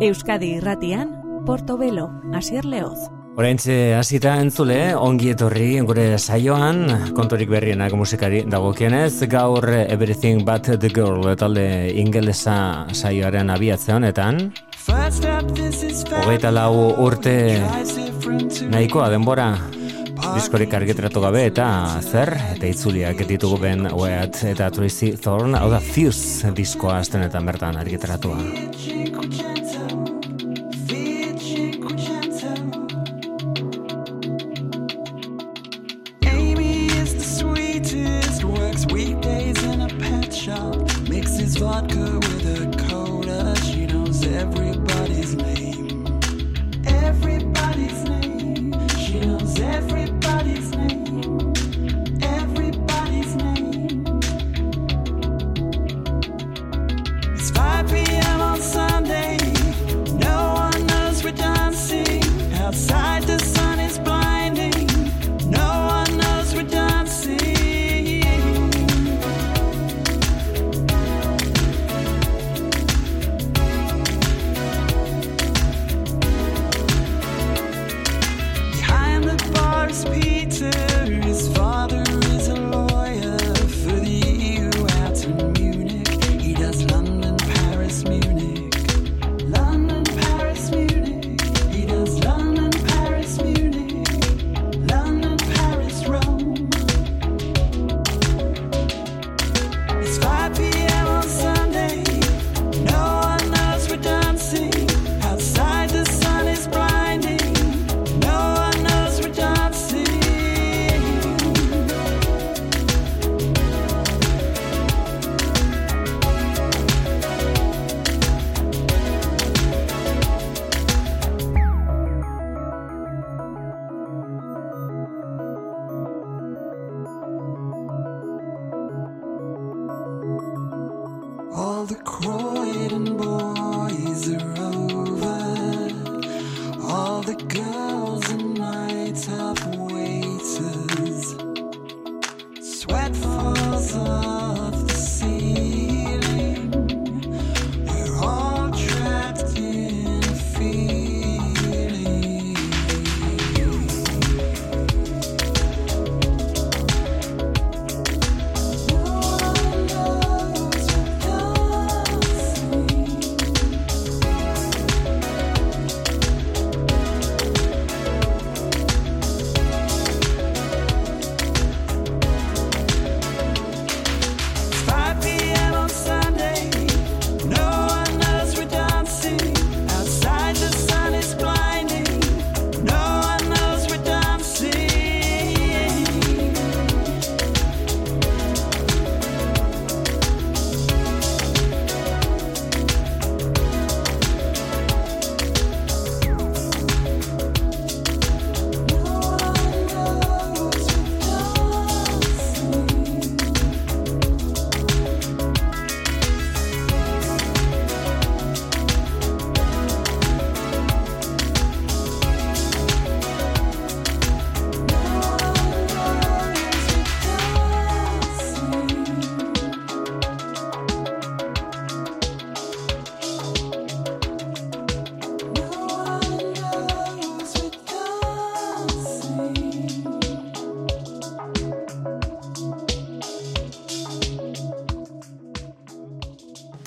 Euskadi irratian, Porto Belo, Asier Leoz. Horaintze hasita entzule, ongi etorri gure saioan, kontorik berrienak musikari dagokienez, gaur Everything But The Girl talde ingelesa saioaren abiatze honetan. Hogeita lau urte nahikoa denbora diskorik argitratu gabe eta zer, eta itzuliak ditugu ben Wyatt eta Tracy Thorne, hau da Fuse diskoa astenetan bertan argitratua.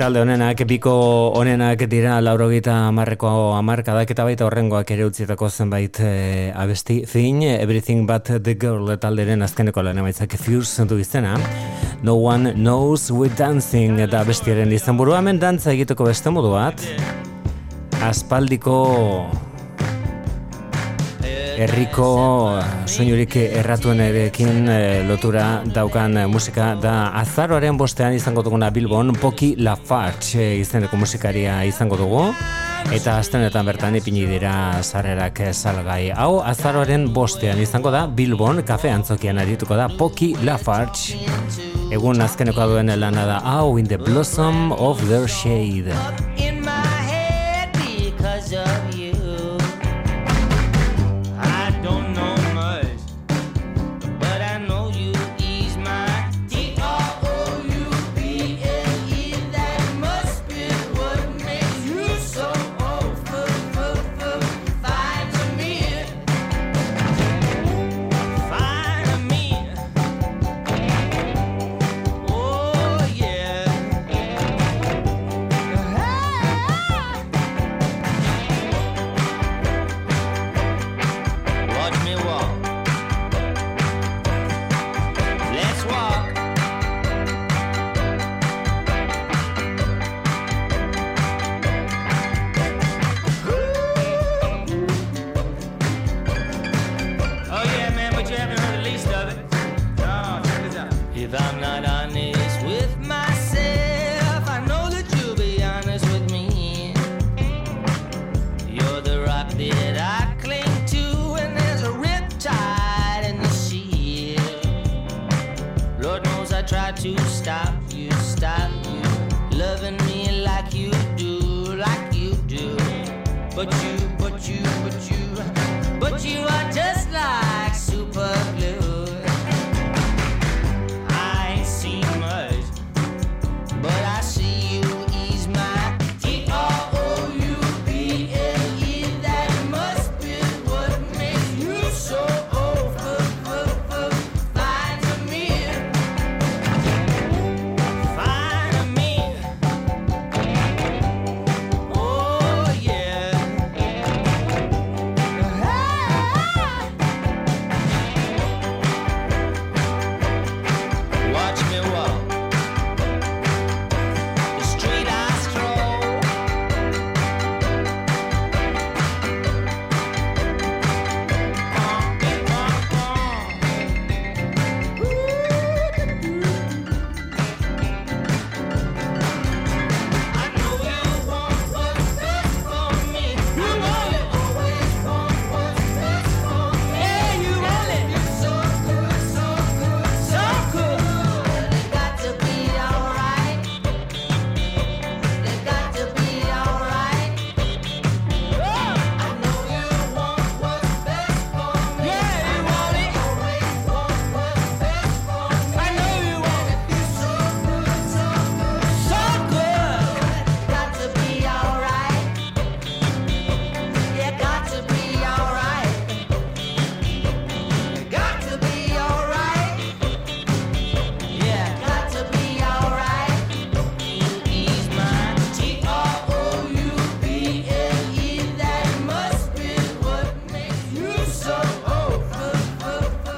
Talde honenak, biko honenak dira laurogita amarreko amarkadak eta baita horrengoak ere utzietako zenbait e, abesti zin, Everything But The Girl talderen azkeneko lan emaitzak Fuse zentu biztena. No One Knows With Dancing eta bestiaren izan burua, hemen dantza egiteko beste modu bat. Aspaldiko herriko soinurik erratuen erekin eh, lotura daukan musika da azaroaren bostean izango duguna Bilbon Poki Lafarge eh, izeneko musikaria izango dugu. Eta astenetan bertan ipini dira sarrerak salgai. Hau azaroaren bostean izango da Bilbon kafe antzokian arituko da Poki Lafarge. Egun azkeneko duen lana da hau in the blossom of their shade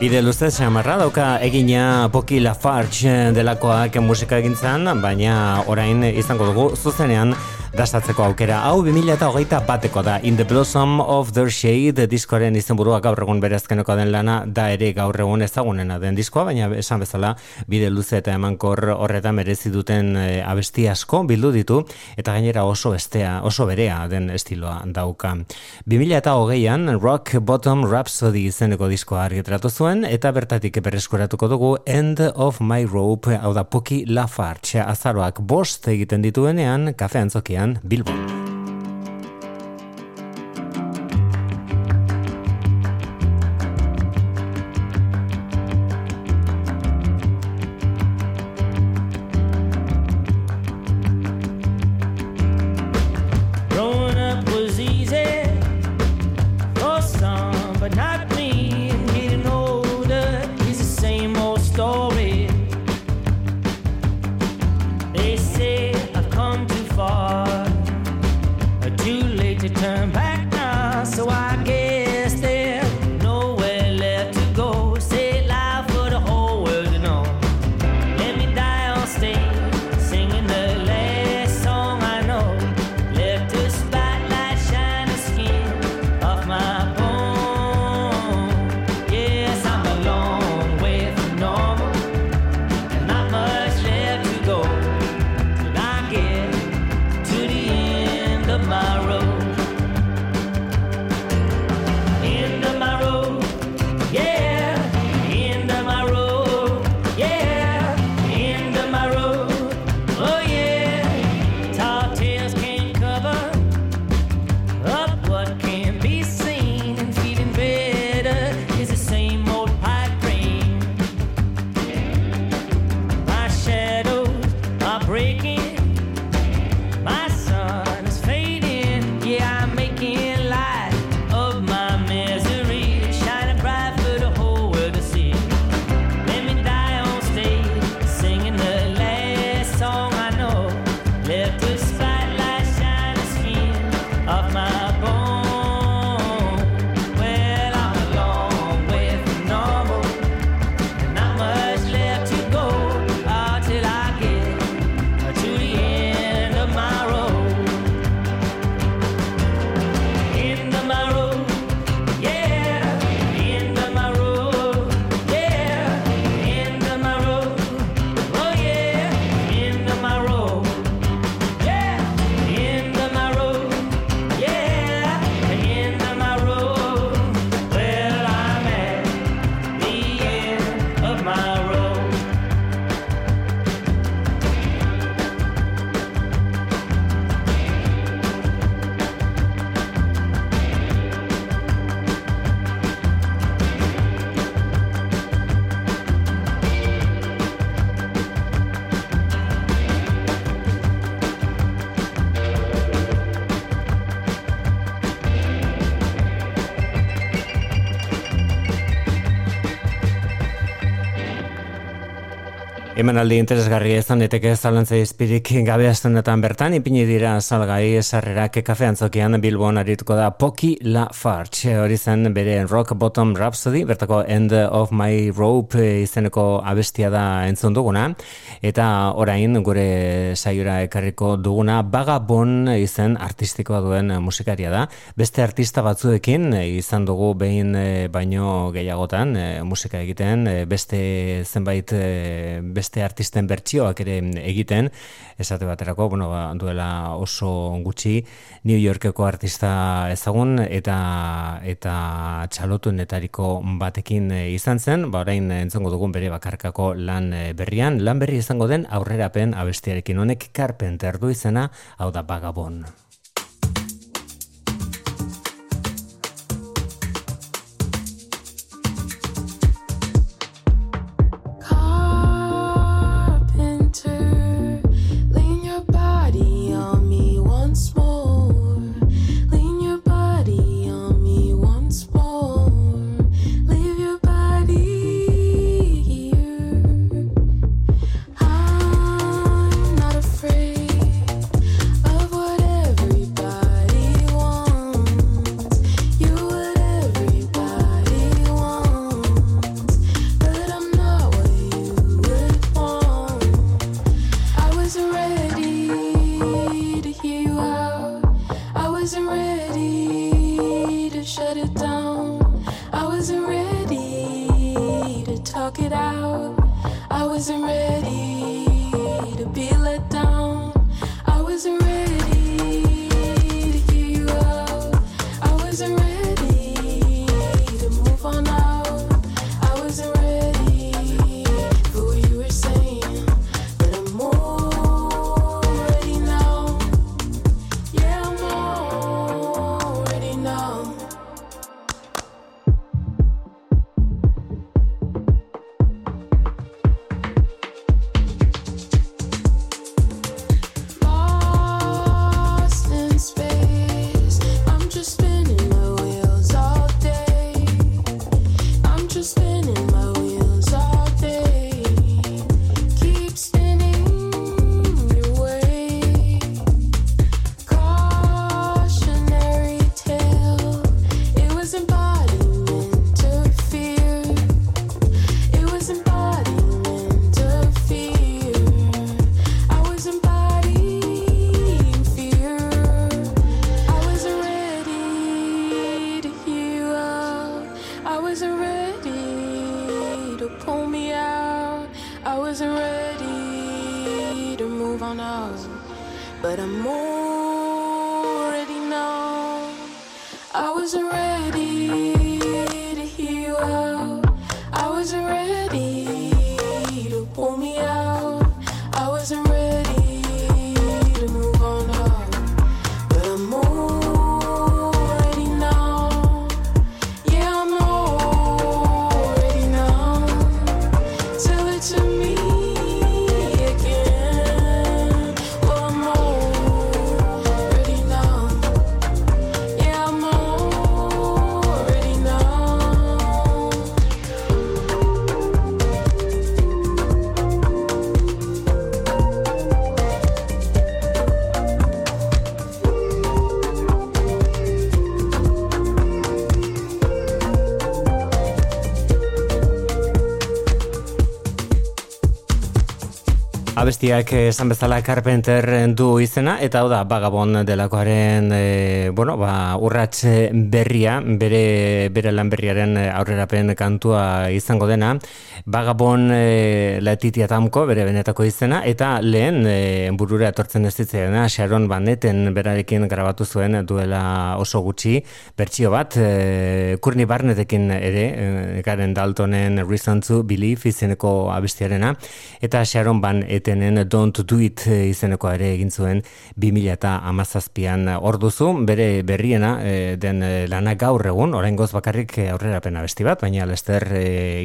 Bide luzez, marra dauka egina Poki Lafarge delakoak musika egintzen, baina orain izango dugu zuzenean dastatzeko aukera. Hau 2008 bateko da In the Blossom of the Shade diskoaren izenburua gaur egun berazkeneko den lana da ere gaur egun ezagunena den diskoa, baina esan bezala bide luze eta emankor horretan merezi duten e, abesti asko bildu ditu eta gainera oso estea, oso berea den estiloa dauka. 2008an Rock Bottom Rhapsody izeneko diskoa argitratu zuen eta bertatik berreskuratuko dugu End of My Rope hau da Poki Lafarge azaroak bost egiten dituenean kafe antzokian Bilbon. Hemen aldi interesgarri ezan eteke zalantza izpirik gabe astunetan bertan, ipini dira salgai esarrerak kafe antzokian Bilbon arituko da Poki La Farge. Hori zen bere Rock Bottom Rhapsody, bertako End of My Rope izeneko abestia da entzun duguna. Eta orain gure saiora ekarriko duguna Bagabon izen artistikoa duen musikaria da. Beste artista batzuekin izan dugu behin eh, baino gehiagotan eh, musika egiten, eh, beste zenbait beste beste artisten bertsioak ere egiten, esate baterako, bueno, ba, duela oso gutxi New Yorkeko artista ezagun eta eta txalotunetariko batekin izan zen, ba orain entzongo dugun bere bakarkako lan berrian, lan berri izango den aurrerapen abestiarekin. Honek Carpenter du izena, hau da Bagabon. Abestiak esan bezala Carpenter du izena eta hau da Bagabon delakoaren e, bueno, ba, urrats berria bere, bere lan berriaren aurrerapen kantua izango dena Bagabon e, Letitia Tamko bere benetako izena eta lehen e, burura etortzen ez ditzena Sharon Baneten berarekin grabatu zuen duela oso gutxi bertsio bat. E, Kurni Barnetekin ere e, garen Daltonen Reason to Believe izeneko abestiarena eta Sharon Ban eten zenen Don't Do It eh, izeneko ere egin zuen 2000 eta amazazpian hor duzu, bere berriena e, den eh, lana gaur egun, orain goz bakarrik aurrera pena besti bat, baina lester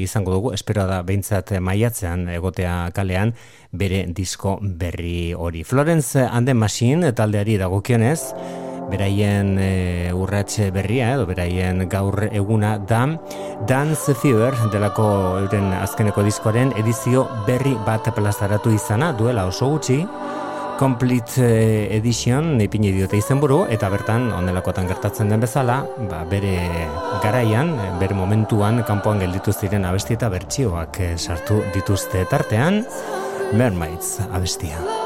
izango dugu, espero da behintzat maiatzean egotea kalean bere disko berri hori. Florence and the Machine taldeari dagokionez, beraien e, urratxe berria edo beraien gaur eguna da Dance Fever delako euren azkeneko diskoaren edizio berri bat plazaratu izana duela oso gutxi Complete e, Edition ipini diote izenburu eta bertan onelakotan gertatzen den bezala ba, bere garaian, bere momentuan kanpoan gelditu ziren abesti eta bertsioak e, sartu dituzte tartean Mermaids abestia.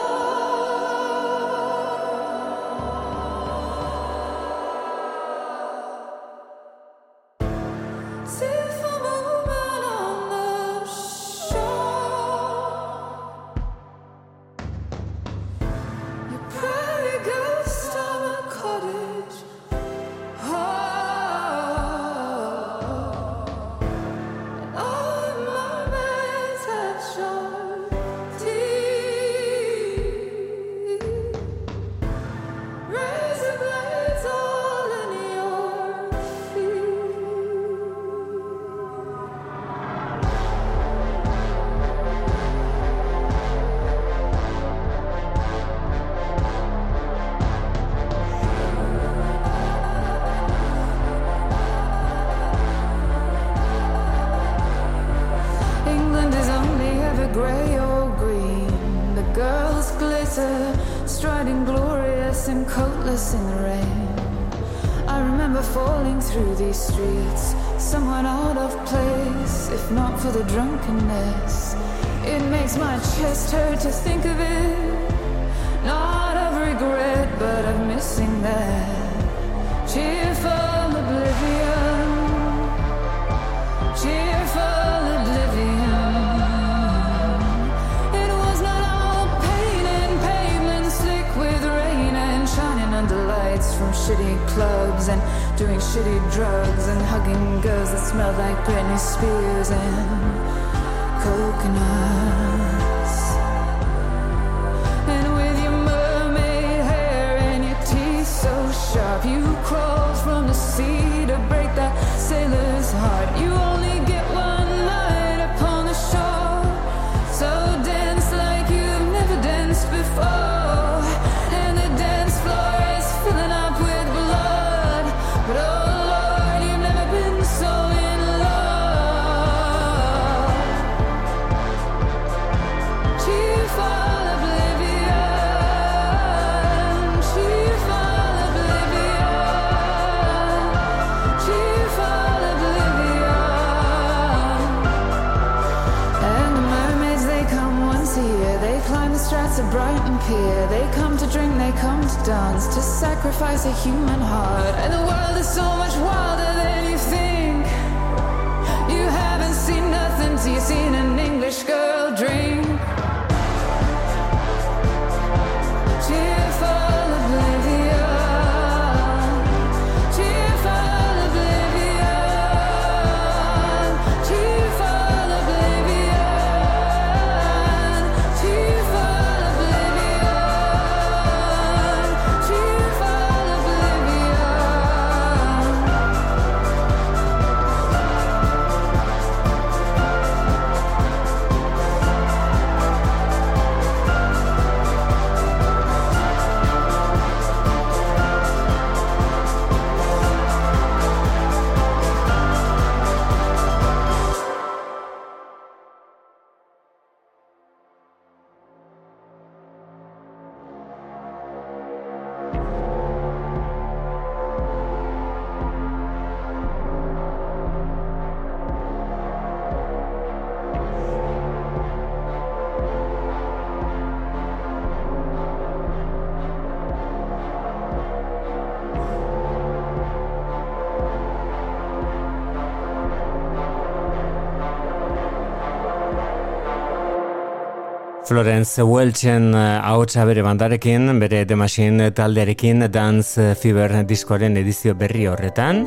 Florence Welchen eh, ahotsa bere bandarekin, bere The Machine taldearekin Dance Fever diskoaren edizio berri horretan.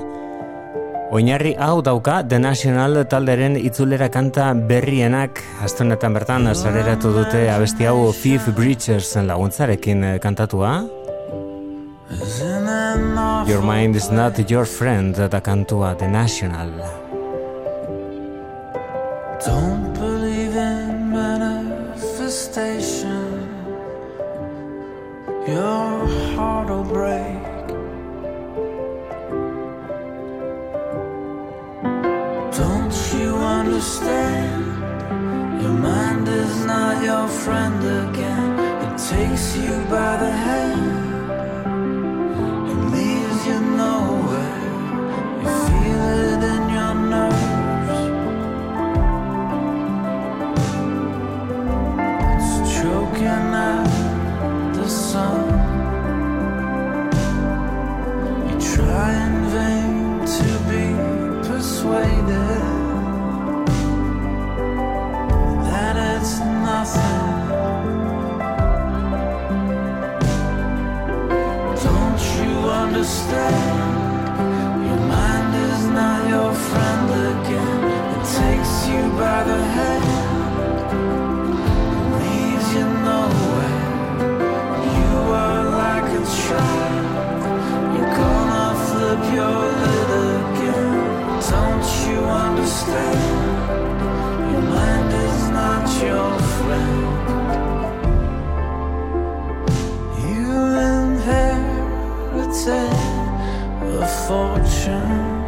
Oinarri hau dauka The National talderen itzulera kanta berrienak astonetan bertan sareratu dute abesti hau Fifth Breachers laguntzarekin eh, kantatua. Your mind is not your friend da kantua The National. Don't your heart will break. Don't you understand? Your mind is not your friend again. It takes you by the hand and leaves you nowhere. You feel it in try in vain to be persuaded that it's nothing. Don't you understand? Your mind is not your friend again. It takes you by the hand, Don't you understand? Your mind is not your friend. You inherited a fortune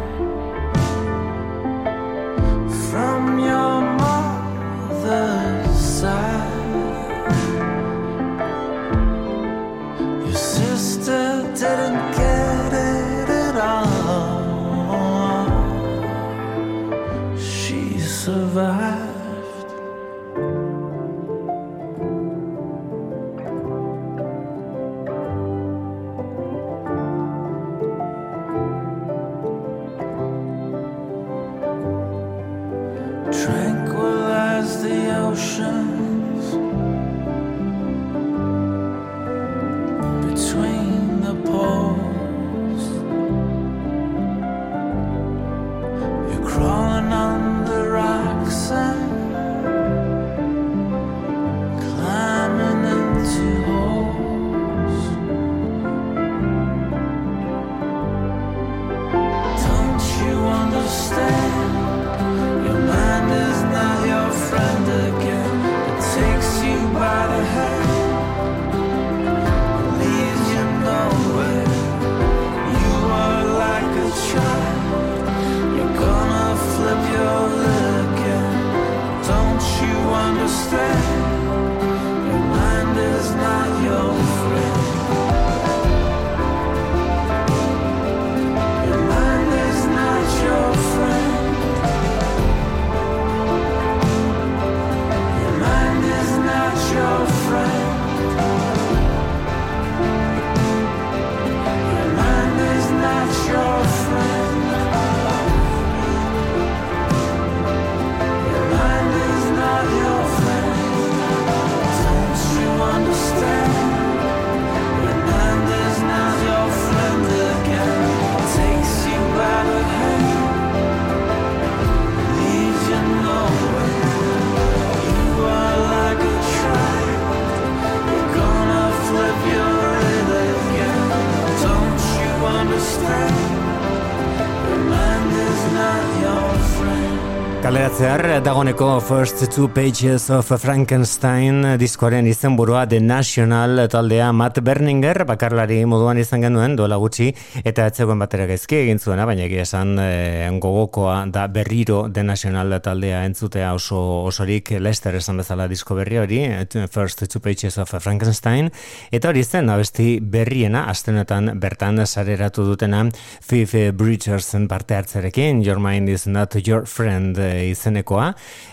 dagoneko First Two Pages of Frankenstein diskoaren izenburua The National taldea Matt Berninger, bakarlari moduan izan genuen duela gutxi, eta etzegoen batera gaizki egin zuena, baina egia esan e, gogokoa da berriro The National taldea entzutea oso osorik. Lester esan bezala disko berri hori, First Two Pages of Frankenstein, eta hori zen abesti berriena, astenetan bertan sareratu dutena Phoebe Bridgersen parte hartzerekin, Your Mind is not your friend e,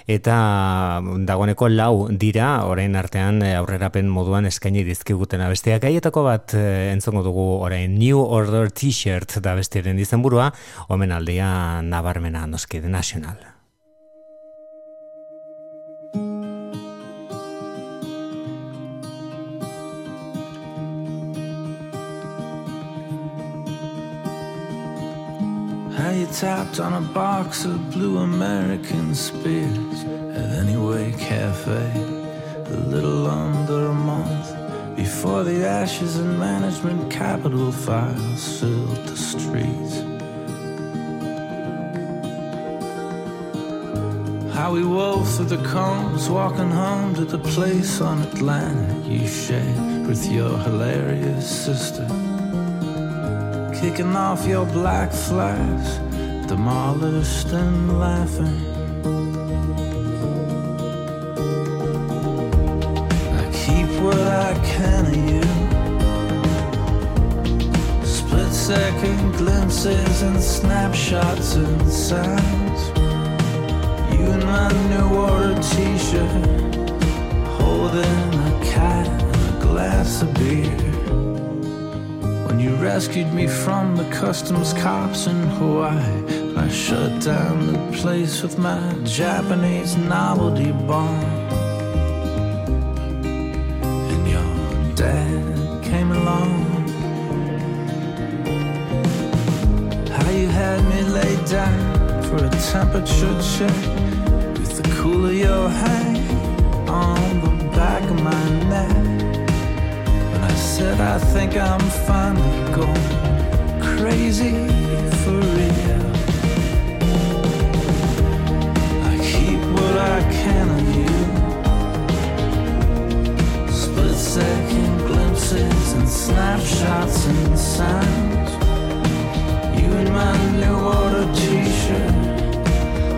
eta dagoeneko lau dira, orain artean e, aurrerapen moduan eskaini dizkiguten abestiak gaietako bat e, entzongo dugu orain New Order T-shirt da bestiaren izenburua, omen aldia nabarmena noski The National. How you tapped on a box of blue American spears at Anyway Cafe a little under a month before the ashes and management capital files filled the streets. How we wove through the combs, walking home to the place on Atlantic you shared with your hilarious sister kicking off your black flags, demolished and laughing. I keep what I can of you. Split second glimpses and snapshots and sounds. You in my new order t shirt, holding a cat and a glass of beer. Rescued me from the customs cops in Hawaii, I shut down the place with my Japanese novelty bomb. And your dad came along. How you had me laid down for a temperature check think I'm finally going crazy for real. I keep what I can of you. Split second glimpses and snapshots and sounds. You in my new order t-shirt,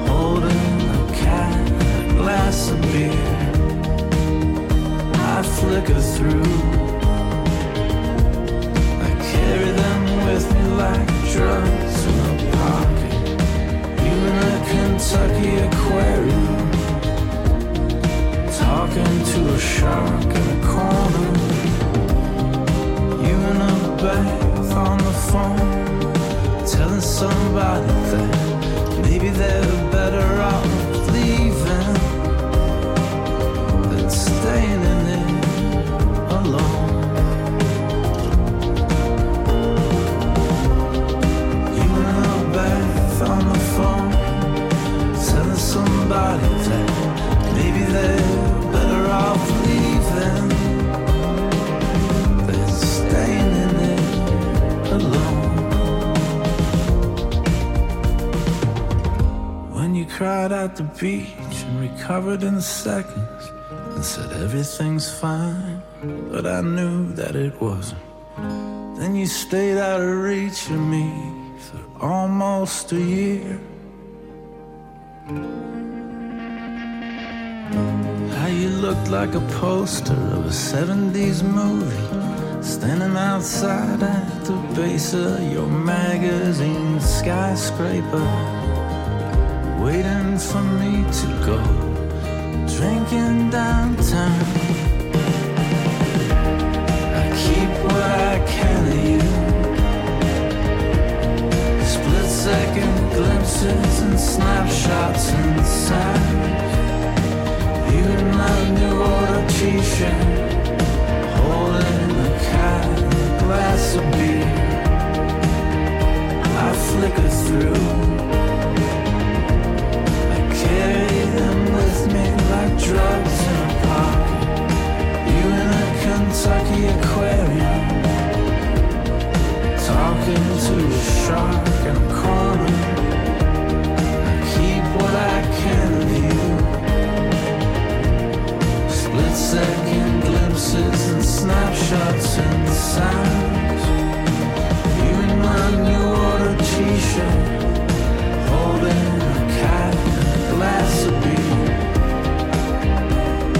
holding a cat a glass of beer. I flicker through. Drugs in a pocket. You in a Kentucky aquarium, talking to a shark in a corner. You in a bath on the phone, telling somebody that maybe they're better off leaving cried at the beach and recovered in seconds and said everything's fine, but I knew that it wasn't. Then you stayed out of reach of me for almost a year. How you looked like a poster of a 70s movie, standing outside at the base of your magazine skyscraper, waiting for me to go drinking downtown. I keep what I can of you. Split second glimpses and snapshots sounds. You in my new order t-shirt, holding a cat a glass of beer. I flicker through. Like drugs in a pocket. You in a Kentucky aquarium, talking to a shark in a corner. I keep what I can of you. Split second glimpses and snapshots and. You in my new t-shirt, holding a cat and a glass of beer.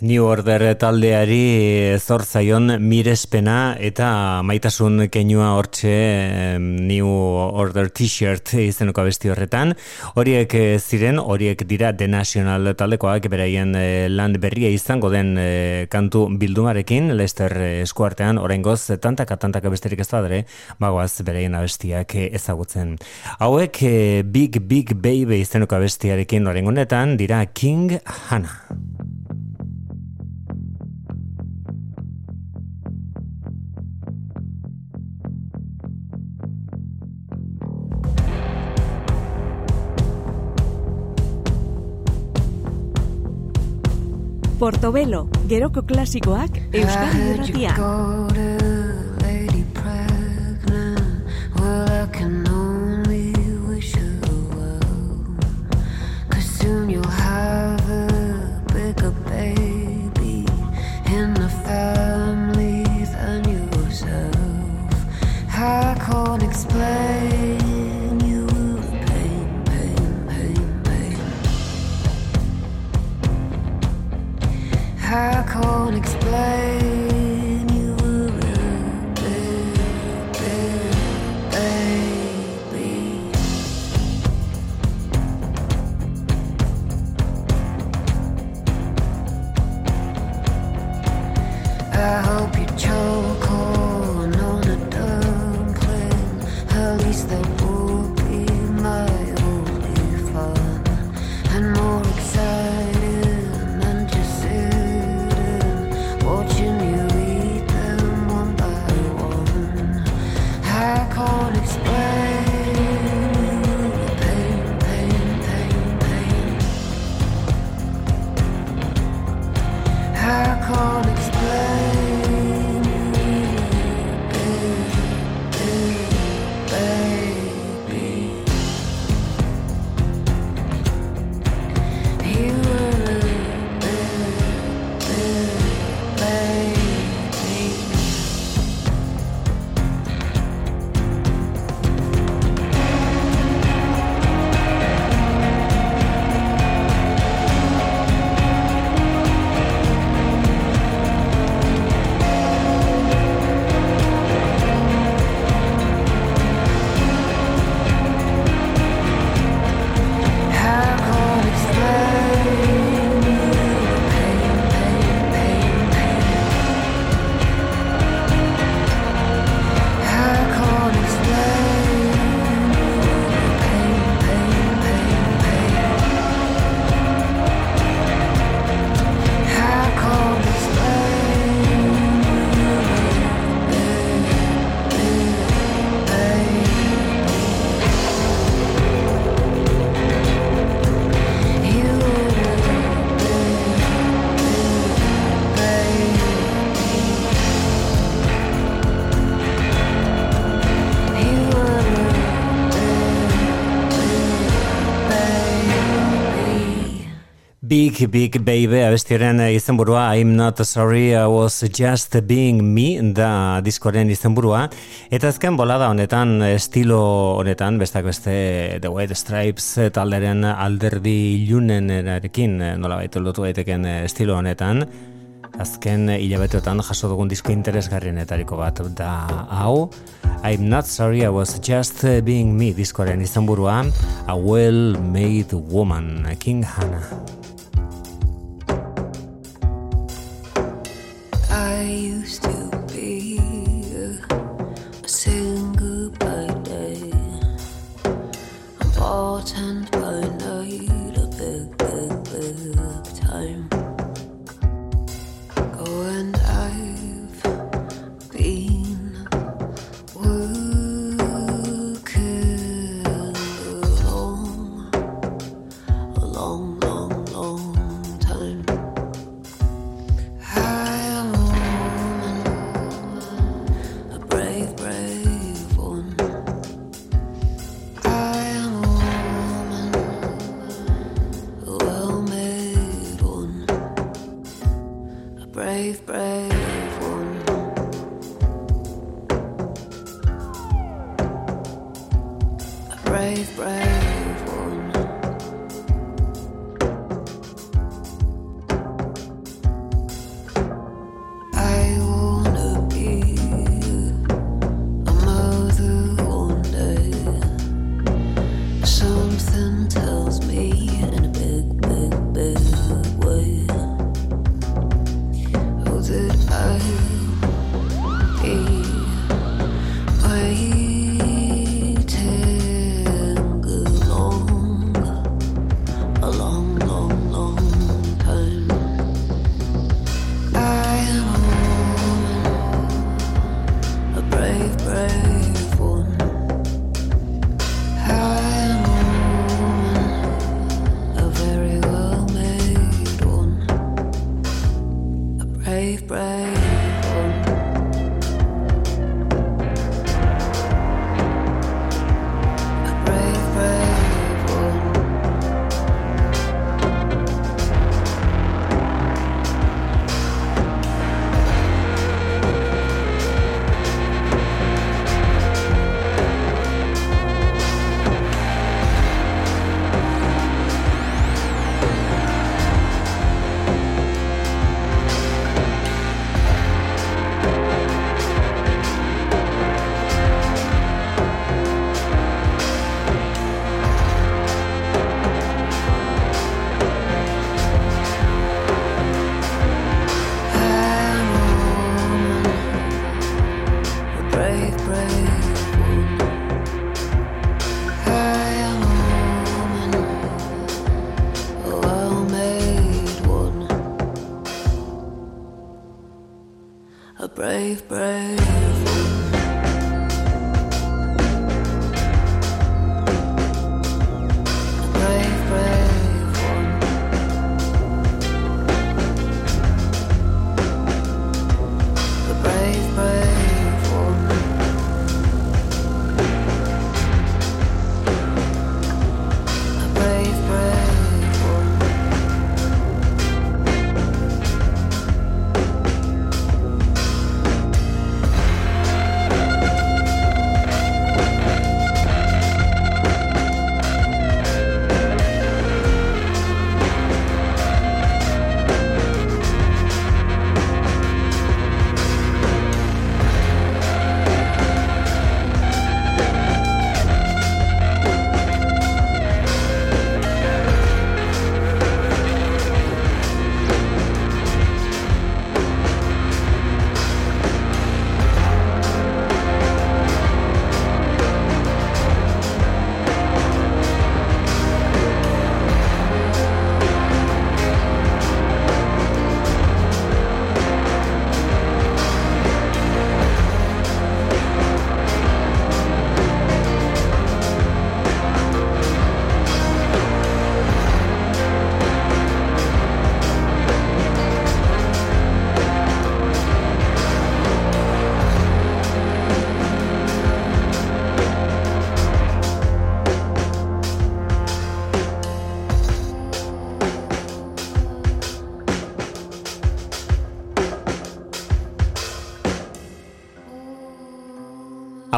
New Order taldeari zor zaion mirespena eta maitasun keinua hortxe New Order t-shirt izenuko abesti horretan. Horiek eh, ziren, horiek dira The National taldekoak beraien eh, land berria izango den eh, kantu bildumarekin, Lester eskuartean, oraingoz tantaka tantaka besterik ez da dere, bagoaz beraien abestiak ezagutzen. Hauek Big Big Baby izenuko abestiarekin oraingonetan dira King Hannah. Portobelo, geroko klasikoak Euskadi Irratia. fly Big Big Baby abestiaren eh, izenburua I'm not sorry I was just being me da diskoaren izenburua. Eta azken bolada honetan estilo honetan bestak beste The White Stripes eh, talderen alderdi ilunenarekin eh, nola baitu lotu daiteken estilo honetan. Azken hilabeteotan jaso dugun disko interesgarrienetariko bat da hau. I'm not sorry I was just being me diskoaren izenburua. A well made woman King Hannah. I used to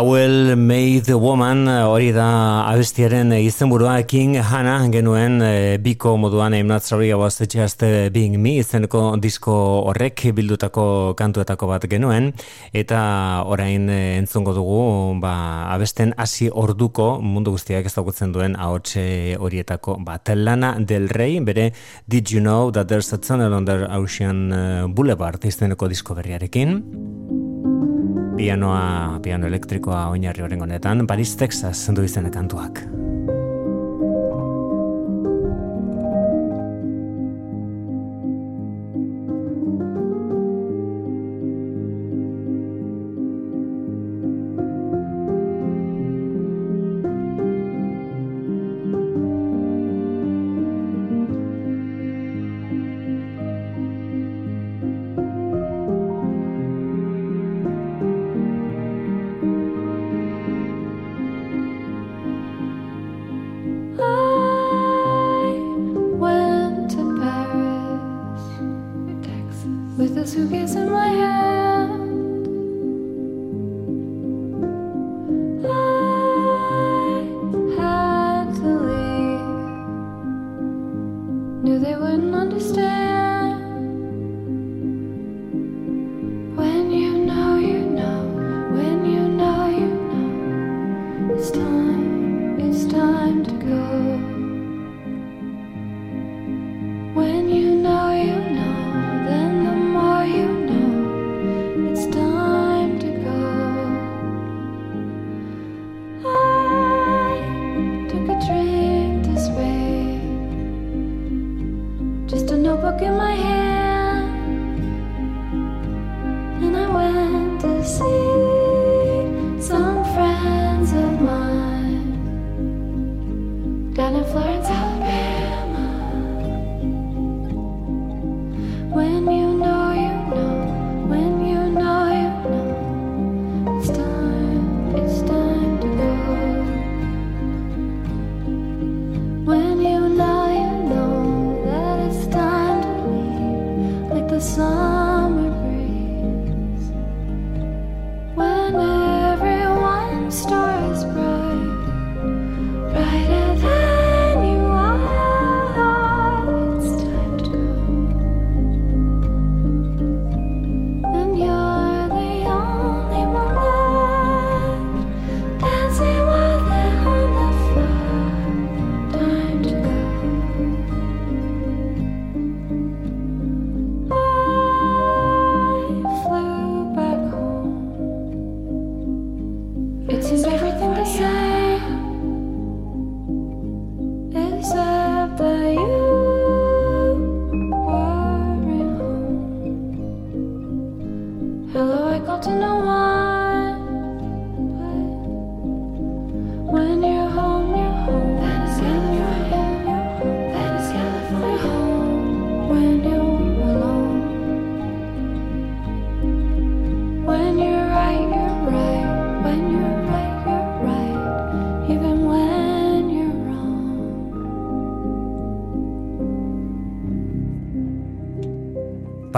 I made the woman hori da abestiaren izenburua. King Hana genuen e, biko moduan I'm not sorry I was just being me izeneko disko horrek bildutako kantuetako bat genuen. Eta orain e, entzungo dugu ba, abesten hasi orduko mundu guztiak ezagutzen duen ahotse horietako bat. Lana del rey bere did you know that there's a tunnel under ocean boulevard izeneko disko berriarekin pianoa, piano elektrikoa oinarri horren honetan, Paris, Texas, zendu izena kantuak.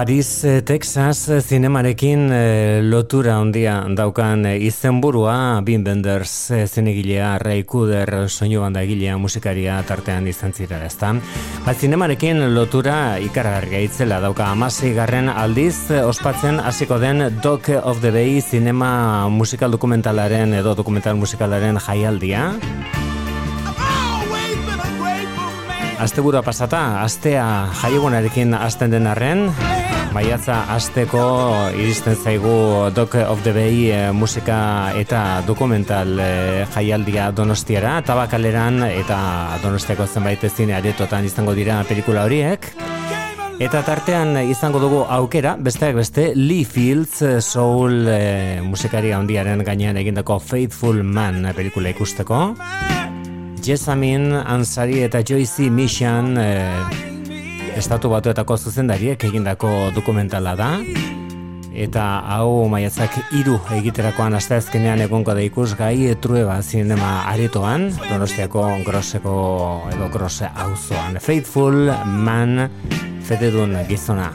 Paris, eh, Texas eh, zinemarekin eh, lotura handia daukan izenburua Bin Benders zinegilea, Ray Kuder soinu banda egilea, musikaria tartean izan zira, ezta? Ba, zinemarekin lotura ikaragarria itzela dauka amasi garren aldiz ospatzen hasiko den Dog of the Bay zinema musikal dokumentalaren edo dokumental musikalaren jaialdia. Astebura pasata, astea jaiegunarekin hasten den arren, Maiatza asteko iristen zaigu Dog of the Bay eh, musika eta dokumental eh, jaialdia donostiara, tabakaleran eta donostiako zenbait ezine aretotan izango dira pelikula horiek. Eta tartean izango dugu aukera, besteak beste, Lee Fields eh, Soul e, musikari handiaren gainean egindako Faithful Man pelikula ikusteko. Jessamine Ansari eta Joyce Mishan estatu batuetako zuzendariek egindako dokumentala da. Eta hau maiatzak hiru egiterakoan asteazkenean egonko da ikusgai trueba zinema aretoan donostiako groseko edo grose auzoan Faithful Man fededun gizona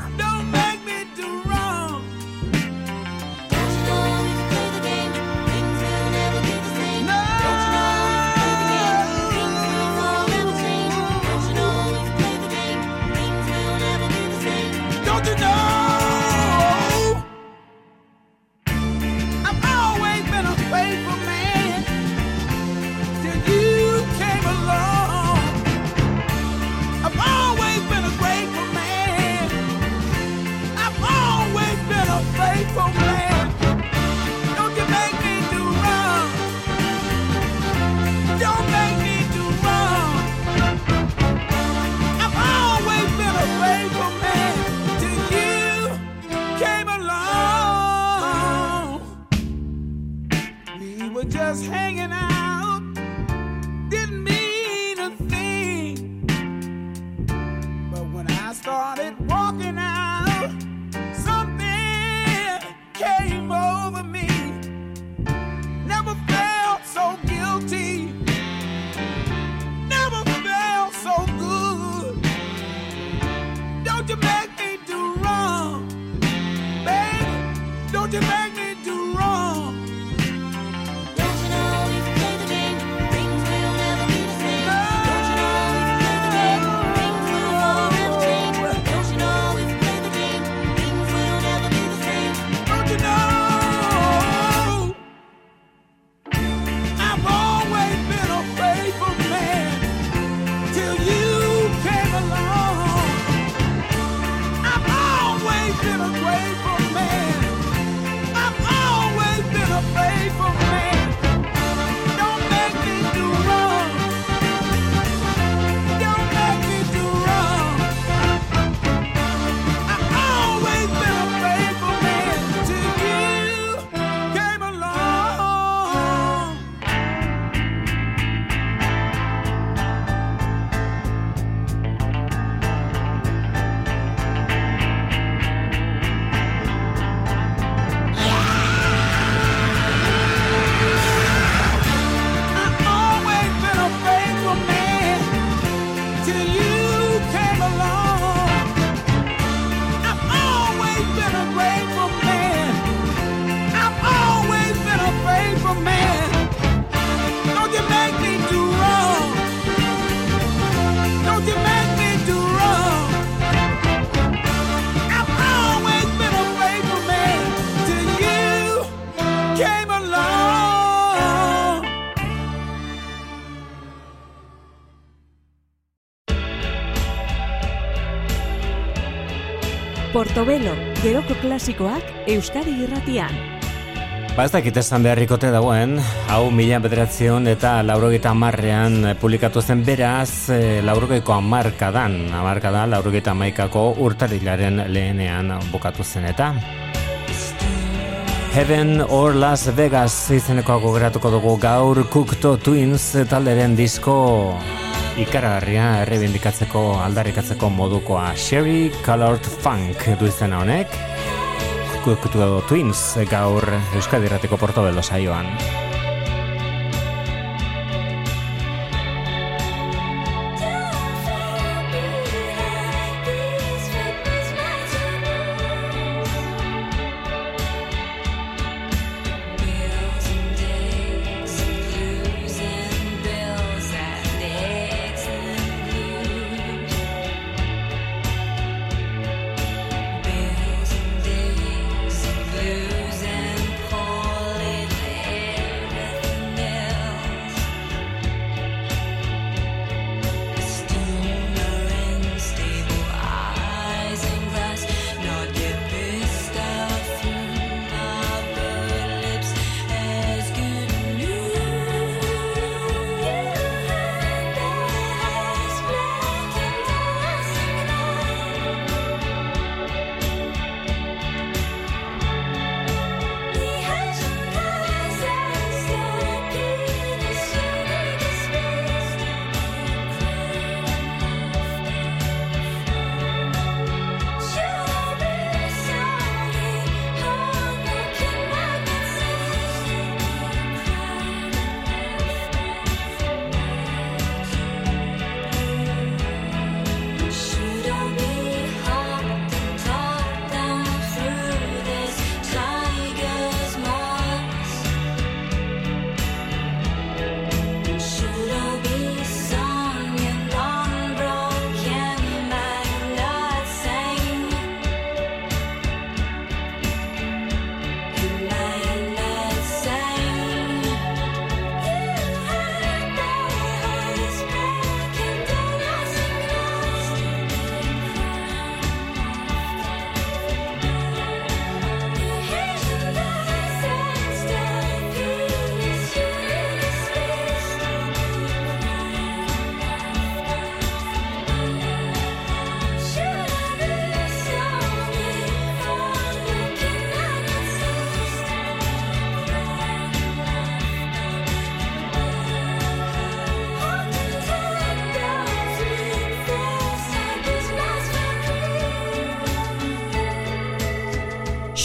Portobelo, geroko klasikoak Euskadi irratian. Ba ez dakit esan beharrikote dagoen, hau mila bederatzion eta laurogeita amarrean publikatu zen beraz, e, laurogeiko amarkadan, amarkadan, laurogeita amaikako urtarilaren lehenean bukatu zen eta. Heaven or Las Vegas izeneko geratuko dugu gaur Cookto Twins talderen disko ikaragarria errebindikatzeko aldarrikatzeko modukoa. Sherry Colored Funk du izena honek. Kukutu Twins gaur Euskadirateko portobelo saioan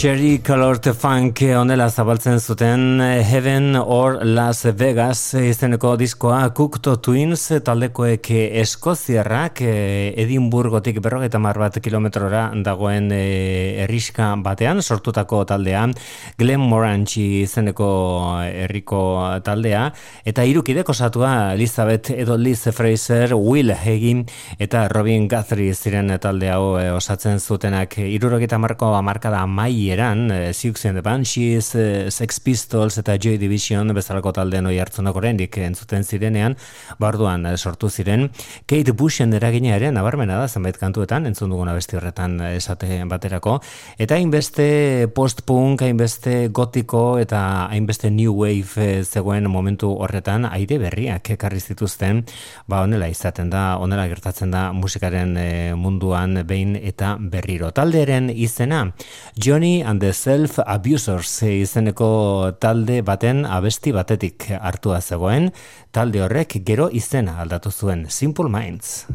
Sherry Colored Funk onela zabaltzen zuten Heaven or Las Vegas izeneko diskoa Cookto Twins taldekoek eskoziarrak Edinburgotik berrogeita mar bat kilometrora dagoen erriska batean sortutako taldea Glen Moranchi izeneko herriko taldea eta irukidek osatua Elizabeth edo Liz Fraser Will Hegin eta Robin Guthrie ziren talde hau osatzen zutenak. Irurogeta marko markada mai eran, e, eh, Siouxsie and the Banshees, e, Sex Pistols eta Joy Division bezalako taldean oi hartzunak oraindik entzuten zirenean, barduan e, sortu ziren. Kate Bushen eragina ere, nabarmena da, zenbait kantuetan, entzun duguna besti horretan esate baterako, eta hainbeste post-punk, hainbeste gotiko eta hainbeste new wave zegoen momentu horretan, aire berriak ekarri zituzten, ba honela izaten da, honela gertatzen da musikaren munduan behin eta berriro. Talderen izena, Johnny and the Self Abusers izeneko talde baten abesti batetik hartua zegoen, talde horrek gero izena aldatu zuen Simple Minds.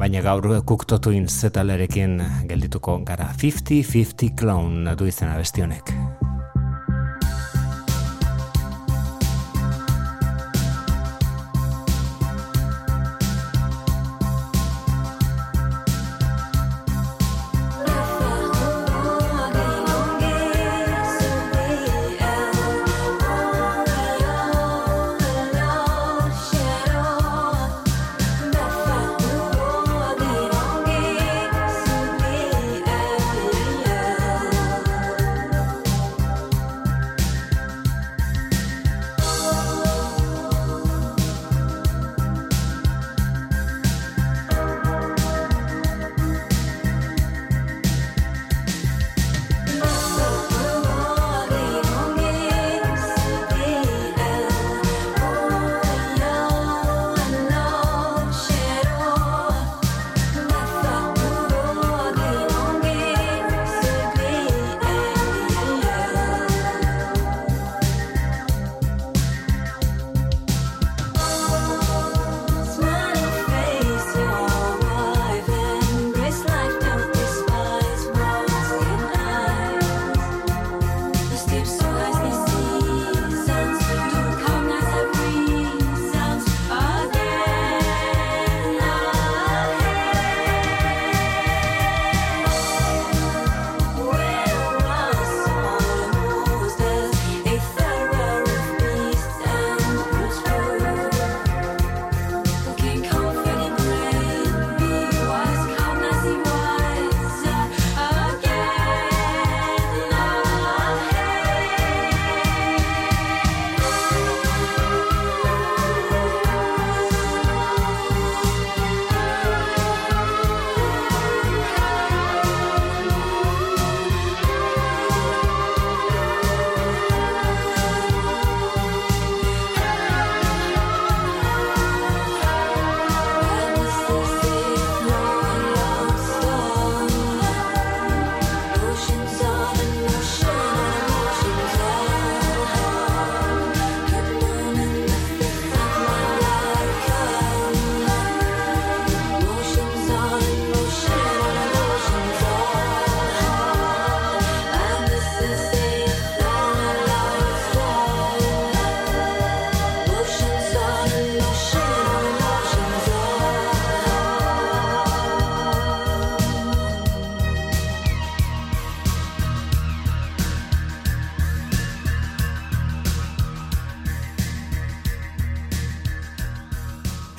Baina gaur kuktotuin zetalerekin geldituko gara 50-50 clown du izena bestionek.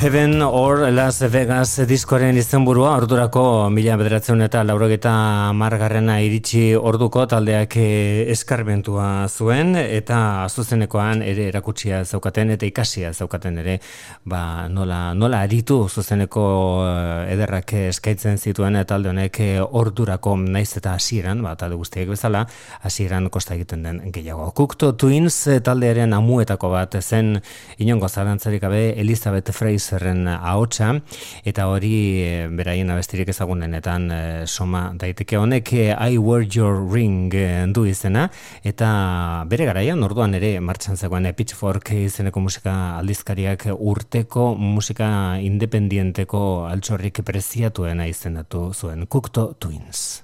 Heaven or Las Vegas diskoaren izenburua ordurako mila bederatzen eta laurogeta margarrena iritsi orduko taldeak eh, eskarbentua zuen eta zuzenekoan ere erakutsia zaukaten eta ikasia zaukaten ere ba, nola, nola aritu zuzeneko eh, ederrak eskaitzen zituen talde honek eh, ordurako naiz eta hasieran ba, talde guztiek bezala hasieran kosta egiten den gehiago. Kukto Twins taldearen amuetako bat zen inongo zarantzarik gabe Elizabeth Fraser Spencerren ahotsa eta hori e, beraien abestirik ezagunenetan e, soma daiteke honek e, I Wear Your Ring du izena eta bere garaian orduan ere martxan zegoen Pitchfork izeneko musika aldizkariak urteko musika independienteko altxorrik preziatuena izenatu zuen Kukto Twins.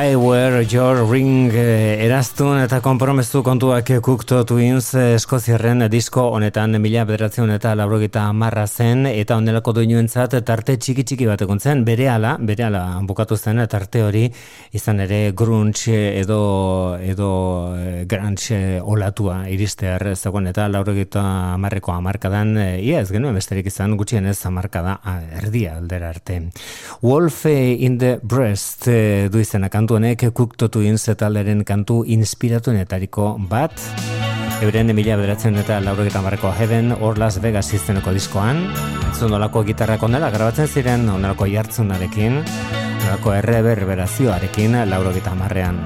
I wear your ring eh, eraztun eta kompromestu kontuak kukto twins eh, eskoziarren disko honetan mila bederatzen eta laurogeta marra zen eta onelako doinuentzat tarte txiki txiki bat egon zen. Bere ala, bere ala bukatu zen tarte hori izan ere grunge edo edo eh, grunge olatua iristear zegoen eta laurogeta marreko amarkadan ia ez genuen besterik izan gutxien ez amarkada erdia aldera arte. Wolf in the Breast du izena kantu honek kuktotu inzetaleren kantu inspiratuenetariko bat. Euren emilia bederatzen eta laurogetan barreko Heaven or Las Vegas izeneko diskoan. Entzun nolako gitarrak ondela grabatzen ziren onelako jartzunarekin Onelako erreberberazioarekin laurogetan marrean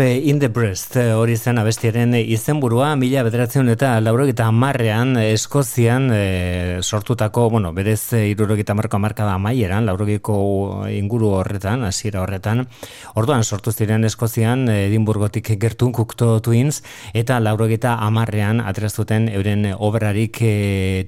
In the Breast eh, hori zen abestiaren izenburua mila bederatzen eta laurogeta amarrean Eskozian e, sortutako, bueno, berez irurogeta marko amarka da maieran, laurogeko inguru horretan, hasiera horretan, orduan sortu ziren Eskozian Edinburgotik gertun kukto twins eta laurogeta amarrean atraztuten euren obrarik e,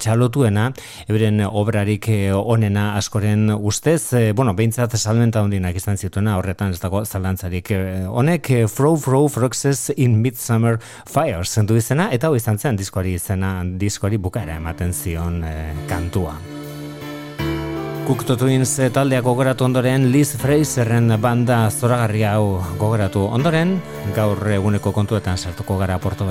txalotuena, euren obrarik onena askoren ustez, e, bueno, behintzat salmenta hondinak izan zituena horretan ez dago zalantzarik honek Fro Fro Froxes in Midsummer Fire zendu izena, eta hau izan zen diskoari izena, diskoari bukaera ematen zion e, kantua. Cookto Twins eh, taldeak gogoratu ondoren Liz Fraserren banda zoragarria hau gogoratu ondoren, gaur eguneko kontuetan sartuko gara Porto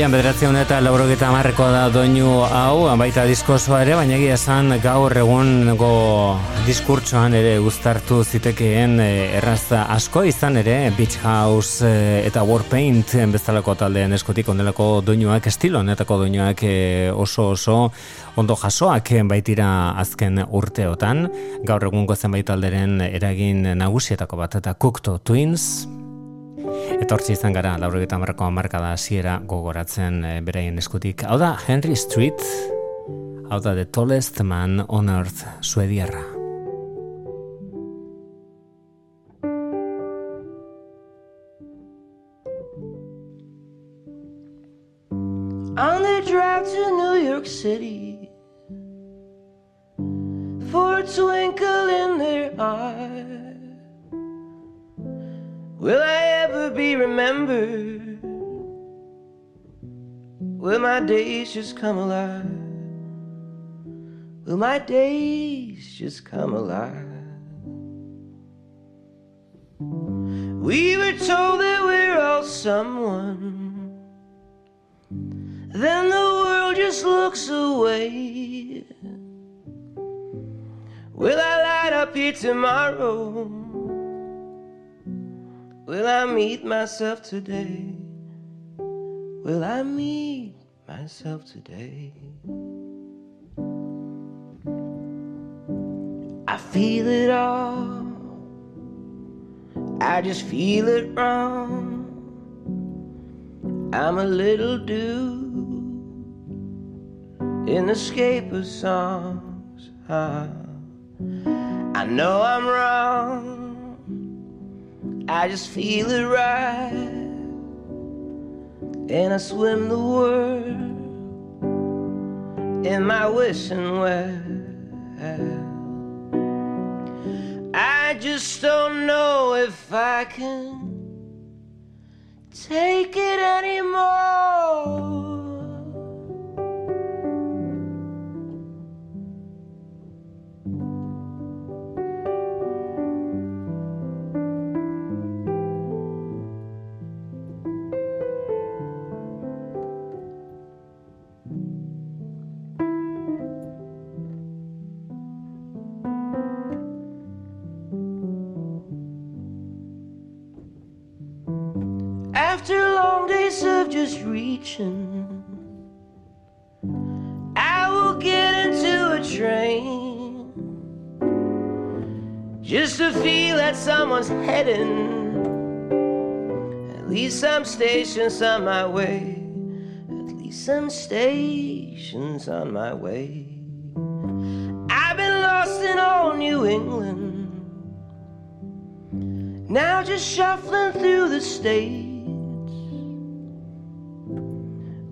Bilan bederatzen eta laurogeta marreko da doinu hau, baita diskosoa ere, baina egia esan gaur egungo diskurtsoan ere gustartu zitekeen eh, errazta asko izan ere Beach House eh, eta Warpaint bezalako taldean eskotik ondelako doinuak estilo netako doinuak oso oso ondo jasoak baitira azken urteotan. Gaur egungo zenbait talderen eragin nagusietako bat eta Cookto Twins Etortzi izan gara, laurogeta marrako marka da hasiera gogoratzen e, beraien eskutik. Hau da, Henry Street, hau da, The Tallest Man on Earth, suediarra. On the drive to New York City For a twinkle in their eye Will I ever be remembered? Will my days just come alive? Will my days just come alive? We were told that we're all someone. Then the world just looks away. Will I light up here tomorrow? Will I meet myself today? Will I meet myself today? I feel it all. I just feel it wrong. I'm a little dude in the scape of songs. Ah, I know I'm wrong. I just feel it right. And I swim the world in my wishing well. I just don't know if I can take it anymore. Just reaching. I will get into a train just to feel that someone's heading. At least some stations on my way. At least some stations on my way. I've been lost in old New England. Now just shuffling through the state.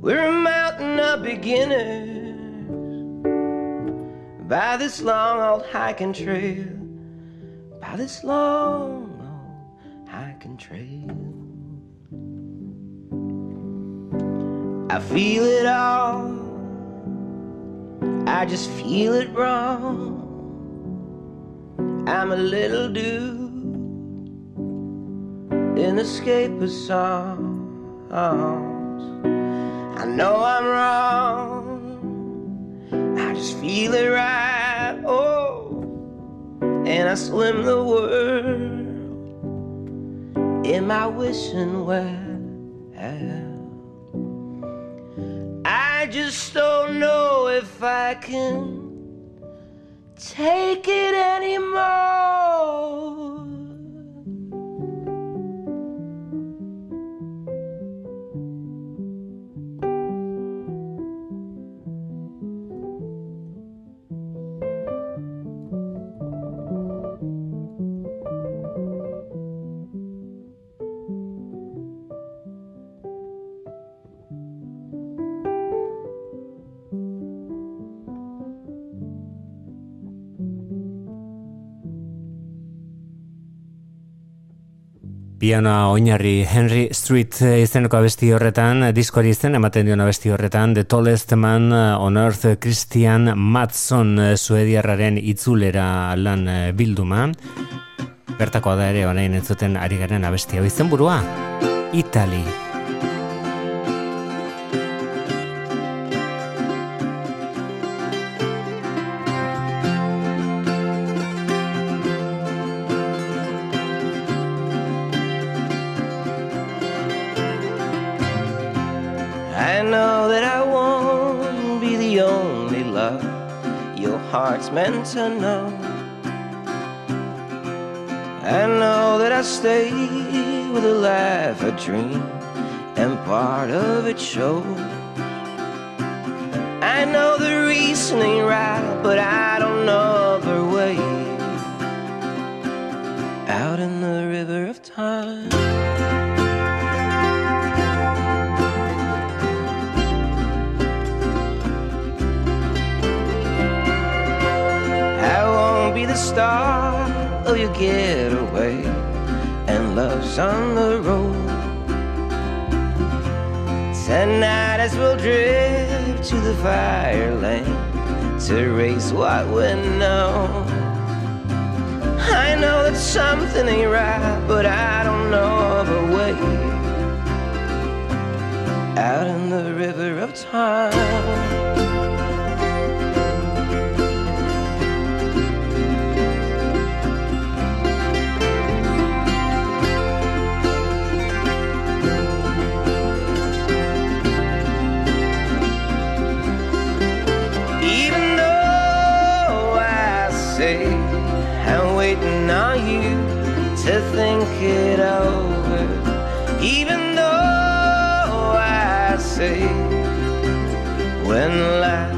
We're a mountain of beginners by this long old hiking trail, by this long old hiking trail. I feel it all, I just feel it wrong. I'm a little dude in escape of song. I know I'm wrong. I just feel it right. Oh, and I swim the world in my wishing well. I just don't know if I can take it anymore. Pianoa oinarri Henry Street eh, izeneko abesti horretan, diskoari izen ematen dion abesti horretan, The Tallest Man on Earth Christian Matson eh, suediarraren itzulera lan eh, bilduma. Bertakoa da ere orain entzuten ari garen abesti hau izen burua. Meant to know. I know that I stay with a life, a dream, and part of it shows. I know the reason ain't right, but I don't know her way. Out in the river of time. Star oh, of your getaway, and love's on the road. Tonight, as we'll drift to the fire lane to raise what we know. I know that something ain't right, but I don't know of a way out in the river of time. It over. Even though I say when life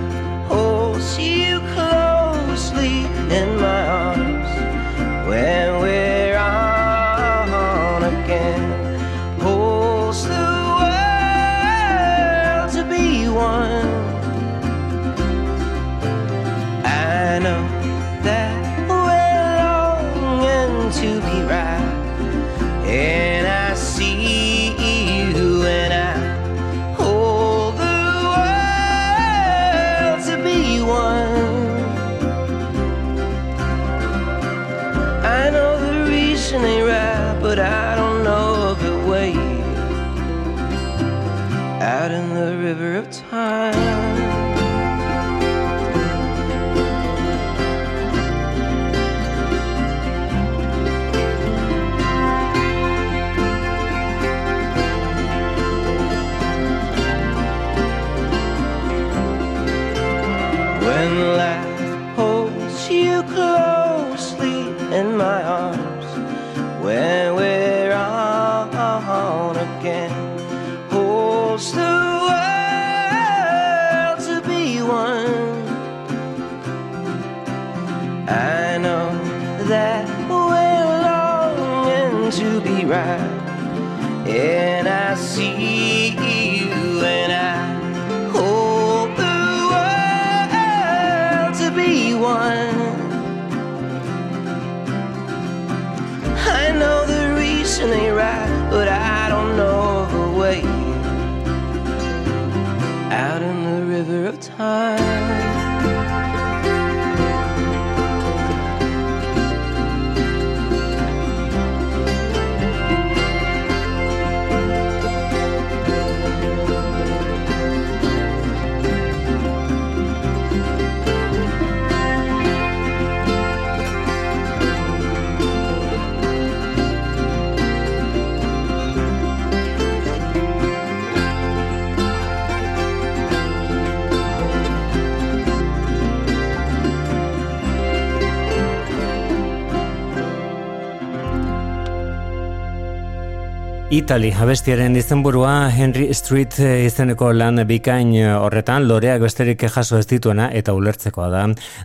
Itali abestiaren izenburua Henry Street eh, izeneko lan bikain eh, horretan loreak besterik jaso ez dituena eta ulertzekoa da.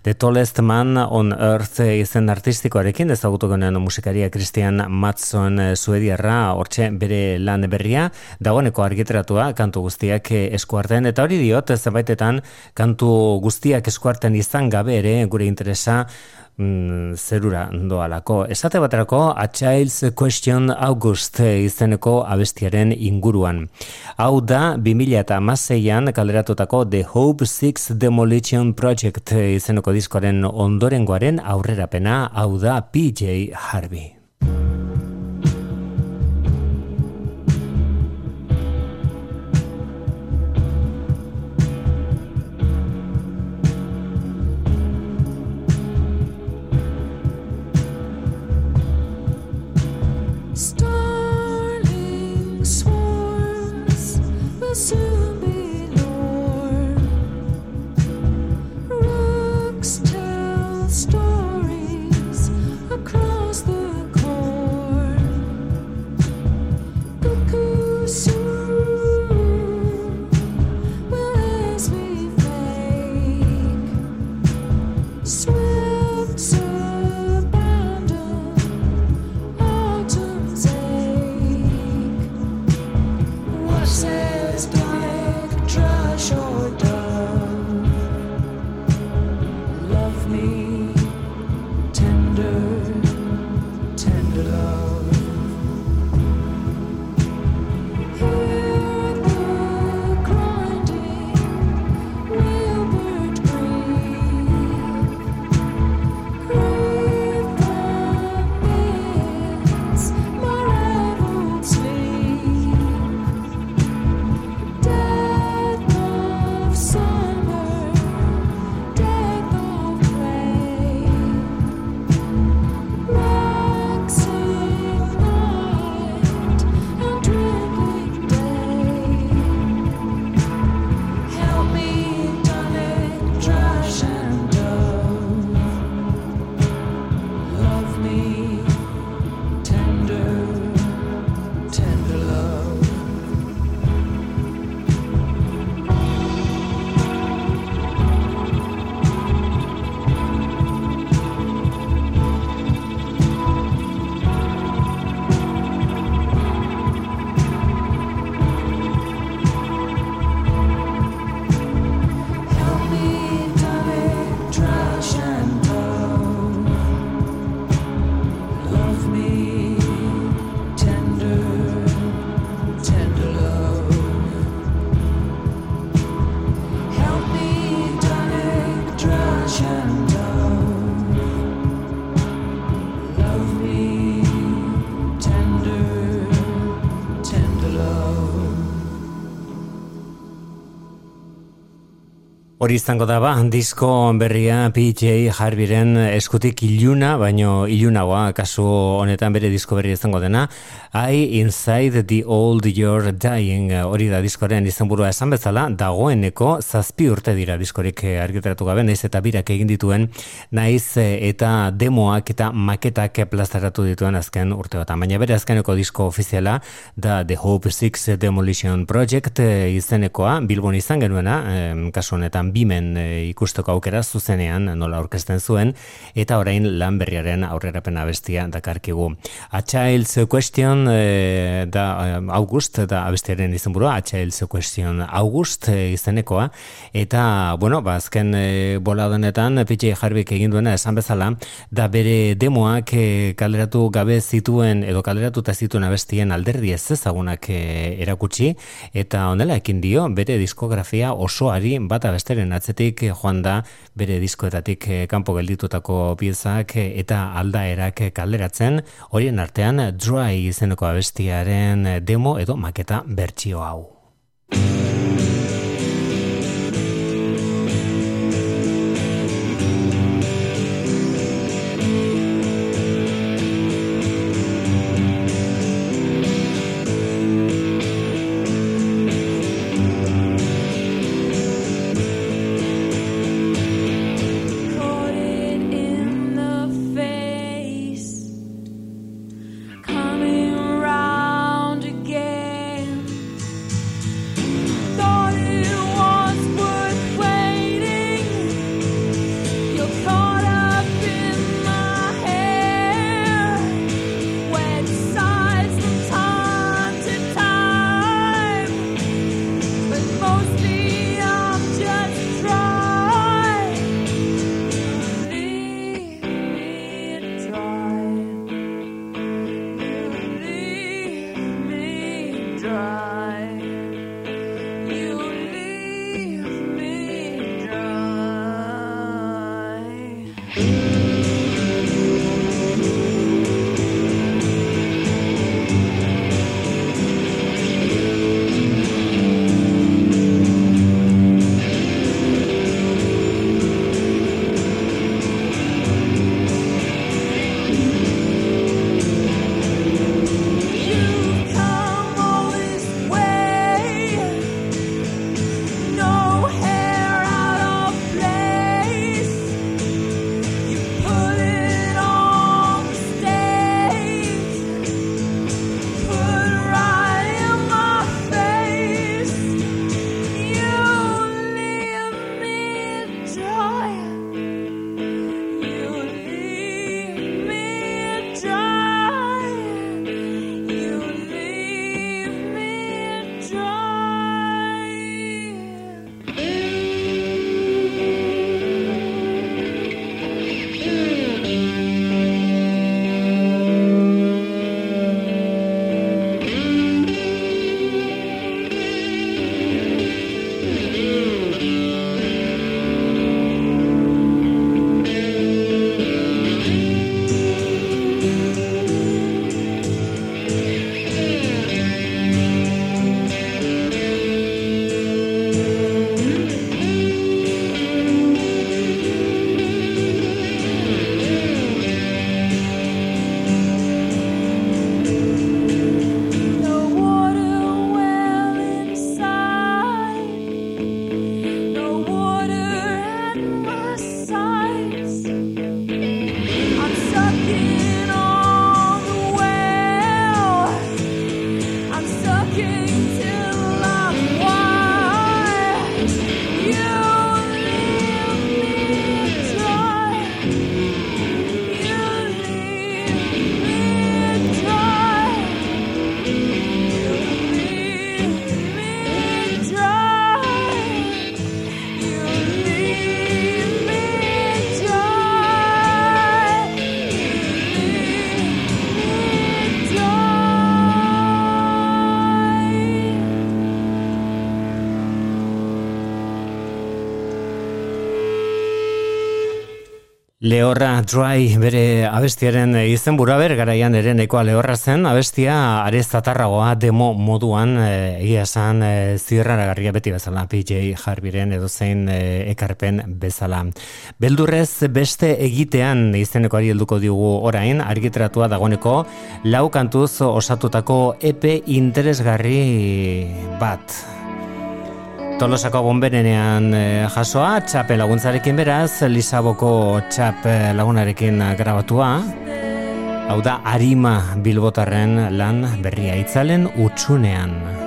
The Tallest Man on Earth izen artistikoarekin ezagutuko genuen musikaria Christian Matson eh, suediarra hortxe bere lan berria dagoeneko argiteratua kantu guztiak eskuarten eta hori diot zenbaitetan kantu guztiak eskuarten izan gabe ere gure interesa mm, zerura doalako. Esate baterako A Child's Question August izeneko abestiaren inguruan. Hau da 2000 eta an kalderatutako The Hope Six Demolition Project izeneko diskoaren ondorengoaren aurrerapena hau da PJ Harvey. Hori izango da ba, disko berria PJ Harbiren eskutik iluna, baino ilunagoa kasu honetan bere disko berria izango dena. I Inside the Old You're Dying hori da diskoren izenburua esan bezala, dagoeneko zazpi urte dira diskorik argitaratu gabe, naiz eta birak egin dituen, naiz eta demoak eta maketak plazaratu dituen azken urte bat. Baina bere azkeneko disko ofiziala da The Hope Six Demolition Project izenekoa, Bilbon izan genuena, kasu honetan bimen e, ikusteko aukera zuzenean nola aurkezten zuen eta orain lan berriaren aurrerapena bestia dakarkigu. A Child's Question e, da e, August da abestiaren izenburua A Child's Question August e, izenekoa eta bueno, ba azken e, boladonetan PJ Harvick egin duena esan bezala da bere demoak e, kaleratu gabe zituen edo kaleratuta zituen abestien alderdi ez ezagunak e, erakutsi eta honela ekin dio bere diskografia osoari bata besteren atzetik eh, joan da bere diskoetatik eh, kanpo gelditutako piezak eh, eta aldaerak kalderatzen, horien artean Dry izeneko abestiaren demo edo maketa bertsio hau. Lehorra Dry bere abestiaren izen bura ber garaian ere nekoa lehorra zen abestia arezatarragoa demo moduan e, egia esan e, zirraragarria beti bezala PJ Harbiren edo zein e, ekarpen bezala. Beldurrez beste egitean izenekoari helduko digu orain argiteratua dagoneko lau kantuz osatutako epe interesgarri bat. Tolosako bomberenean eh, jasoa, txape laguntzarekin beraz, Lisaboko txap lagunarekin grabatua. Hau da, Arima Bilbotarren lan berria itzalen utxunean.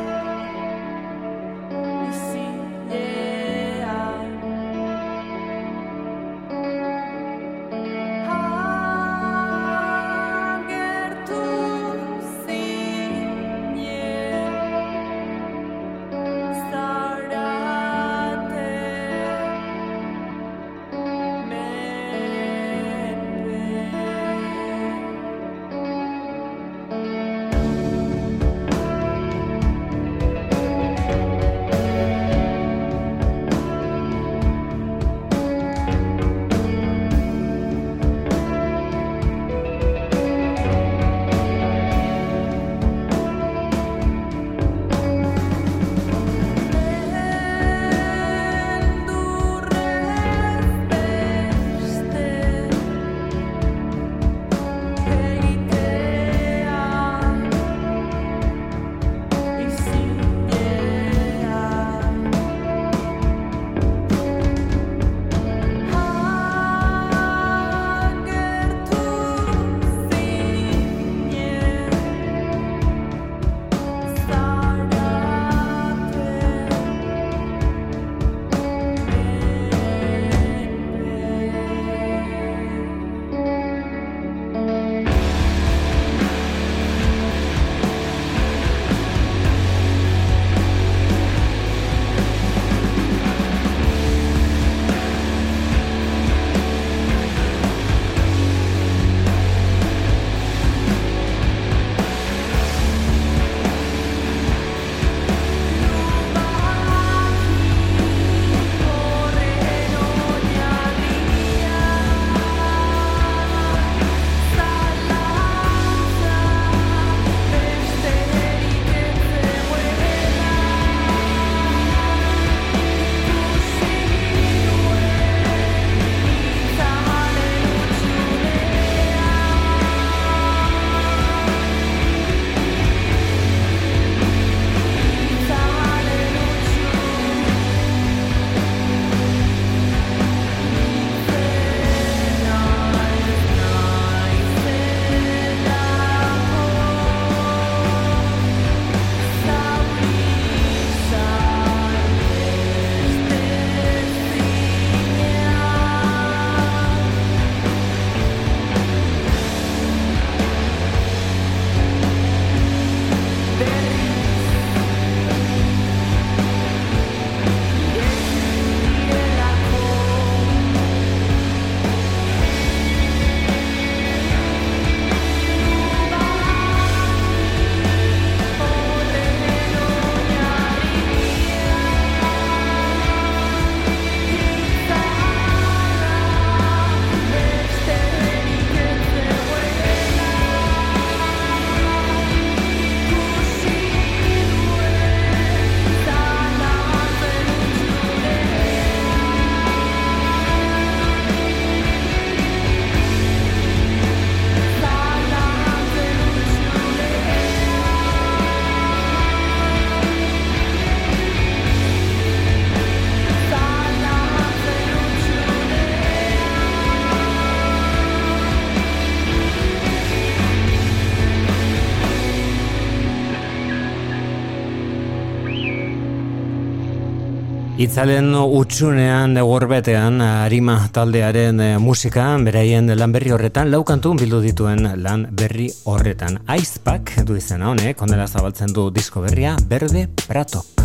Itzalen utxunean egorbetean harima taldearen eh, musika, beraien lan berri horretan, laukantu bildu dituen lan berri horretan. Aizpak du izena honek, ondela zabaltzen du disko berria, Berde Pratok.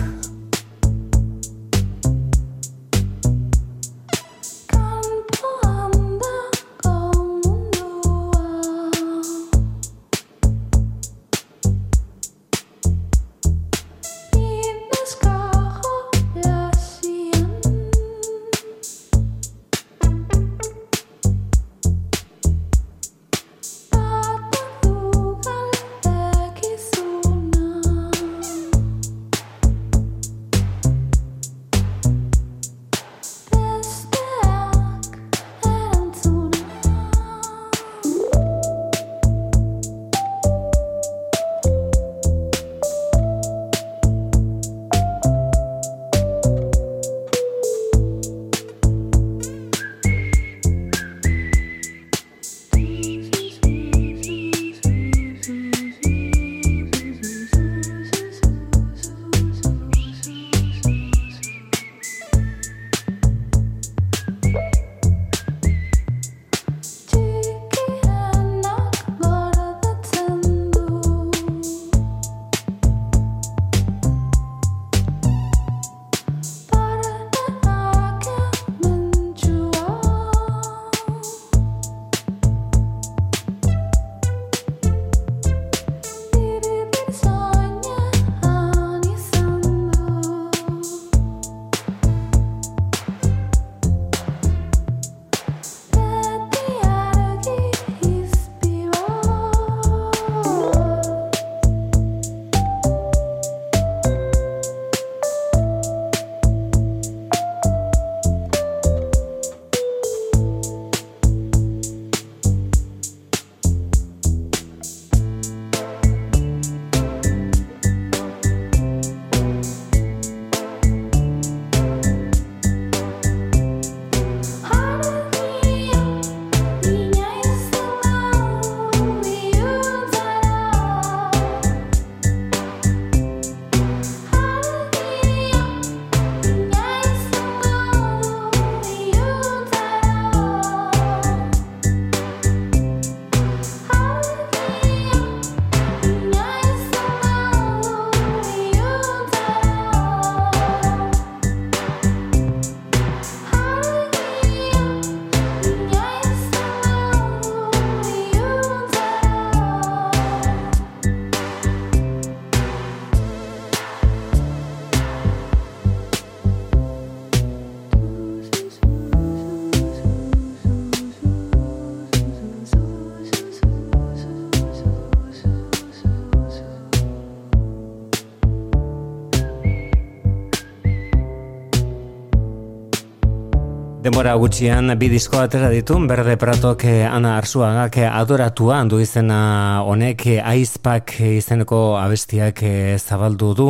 Denbora gutxian bi disko atera ditu, Berde Pratok eh, Ana Arzuagak eh, adoratua handu izena honek eh, aizpak izeneko abestiak zabaldu du,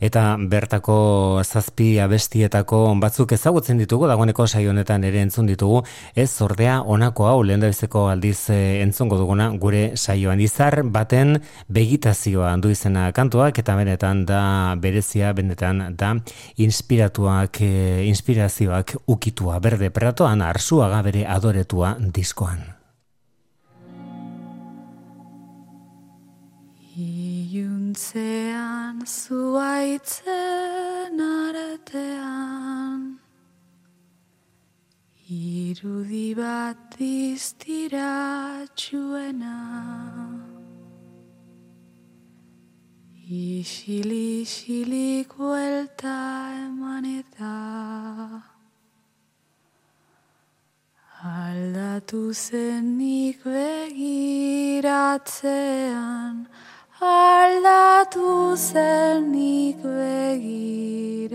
eta bertako zazpi abestietako batzuk ezagutzen ditugu, dagoeneko saio honetan ere entzun ditugu, ez ordea honako hau lehen aldiz entzungo duguna gure saioan. Izar baten begitazioa handu izena kantuak, eta benetan da berezia, benetan da inspiratuak, inspirazioak ukitua, berde pratoan arzuaga bere adoretua diskoan. Iuntzean zuaitzen artean Irudi bat iztiratxuena Isili-isilik buelta eman eta Aldatu zenik begiratzean, aldatu zenik begiratzean.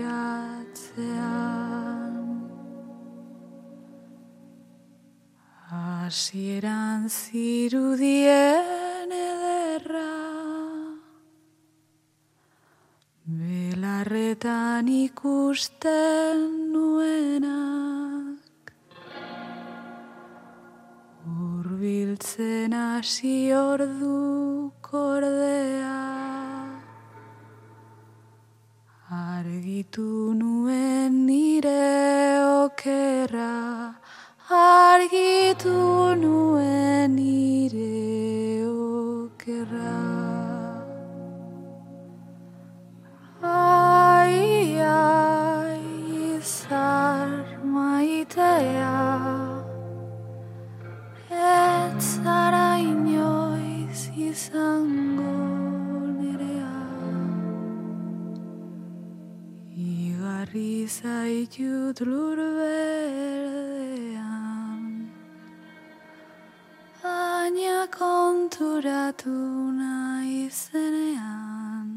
Hasieran zirudien ederra, belarretan ikusten nuenak. Urbiltzen hasi ordu kordea. Argitu nuen nire okerra Argitu nuen nire okerra. Ai, ai, izar maitea Ez zara inoiz izango nerea Igarri zaitut lur berdean Baina konturatu nahi zenean.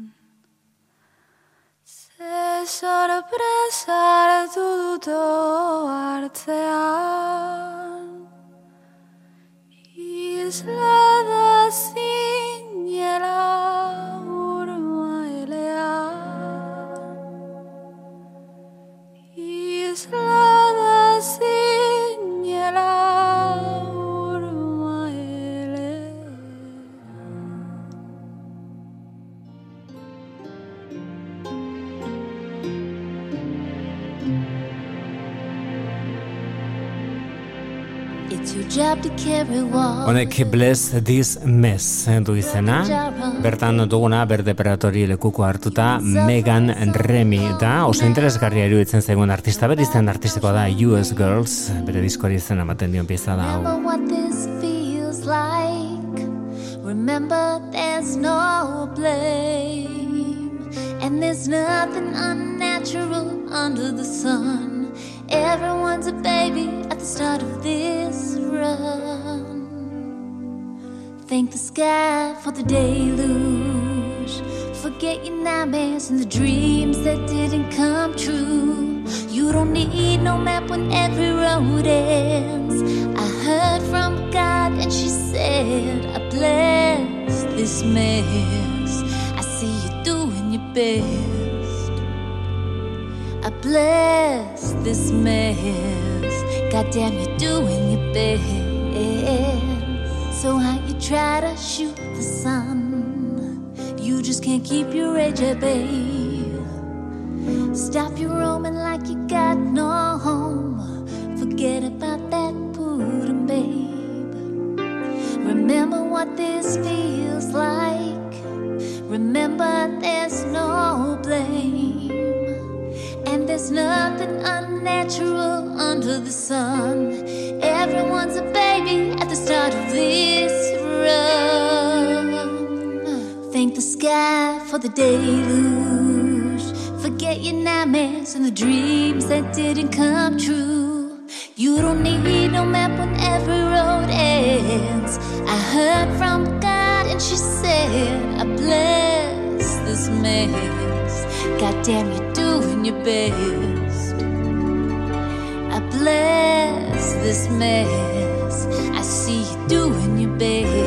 Ze sorpresa hartu dut hartzean Islada zinela urmaelean Islada Honek Bless This Mess du izena, bertan duguna berde peratori lekuko hartuta Megan Remy da, oso interesgarria iruditzen zaigun artista, bere izan artistikoa da US Girls, bere diskoari izena ematen dion pieza da hau. Remember like. Remember there's no blame. And there's nothing unnatural under the sun. Everyone's a baby at the start of this run. Thank the sky for the deluge. Forget your nightmares and the dreams that didn't come true. You don't need no map when every road ends. I heard from God and she said, I bless this mess. I see you doing your best. I bless this mess. Goddamn, you're doing your best. So how you try to shoot the sun? You just can't keep your edge at bay. Stop your roaming like you got no home. Forget about that pudding, babe. Remember what this feels like. Remember there's no there's nothing unnatural under the sun. Everyone's a baby at the start of this run. Thank the sky for the deluge. Forget your nightmares and the dreams that didn't come true. You don't need no map when every road ends. I heard from God and she said, I bless this mess. God damn, you're doing your best. I bless this mess. I see you doing your best.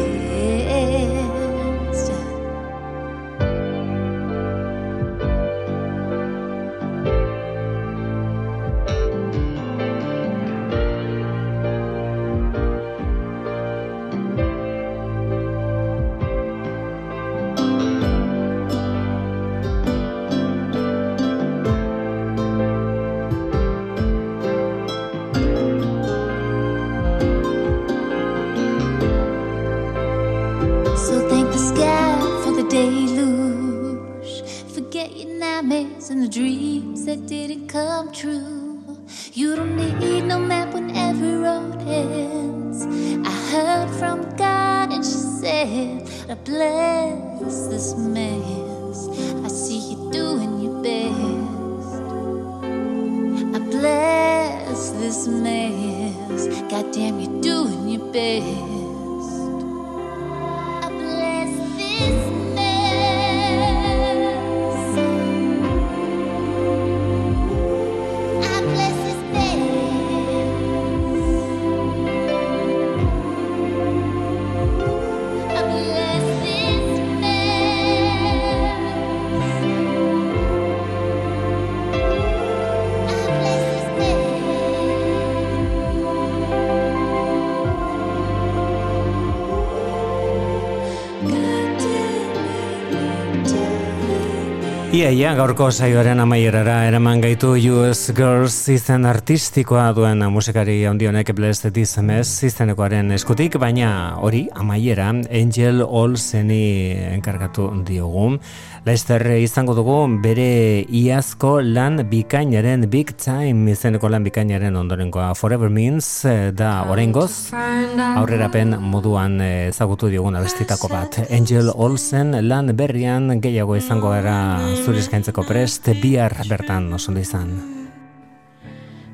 Ia, ia, gaurko saioaren amaierara eraman gaitu US Girls izen artistikoa duen musikari handionek Blessed Mess izenekoaren eskutik, baina hori amaiera Angel Olseni enkargatu diogu. Lester izango dugu bere iazko lan bikainaren Big Time izeneko lan bikainaren ondorenkoa Forever Means eh, da oraingoz aurrerapen moduan eh, ezagutu diogun abestitako bat. Angel Olsen lan berrian gehiago izango gara zure eskaintzeko prest bihar bertan oso ondo izan.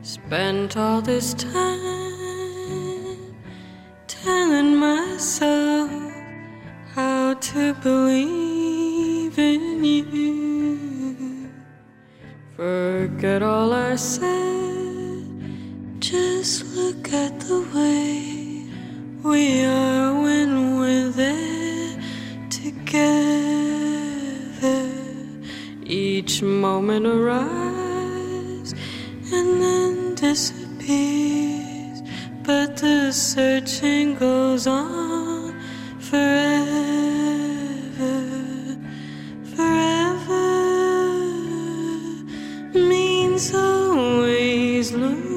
Spent all this time telling myself how to believe in you. Forget all I said, just look at the way we are when we're there together. Each moment arrives and then disappears, but the searching goes on forever. Forever means always looking.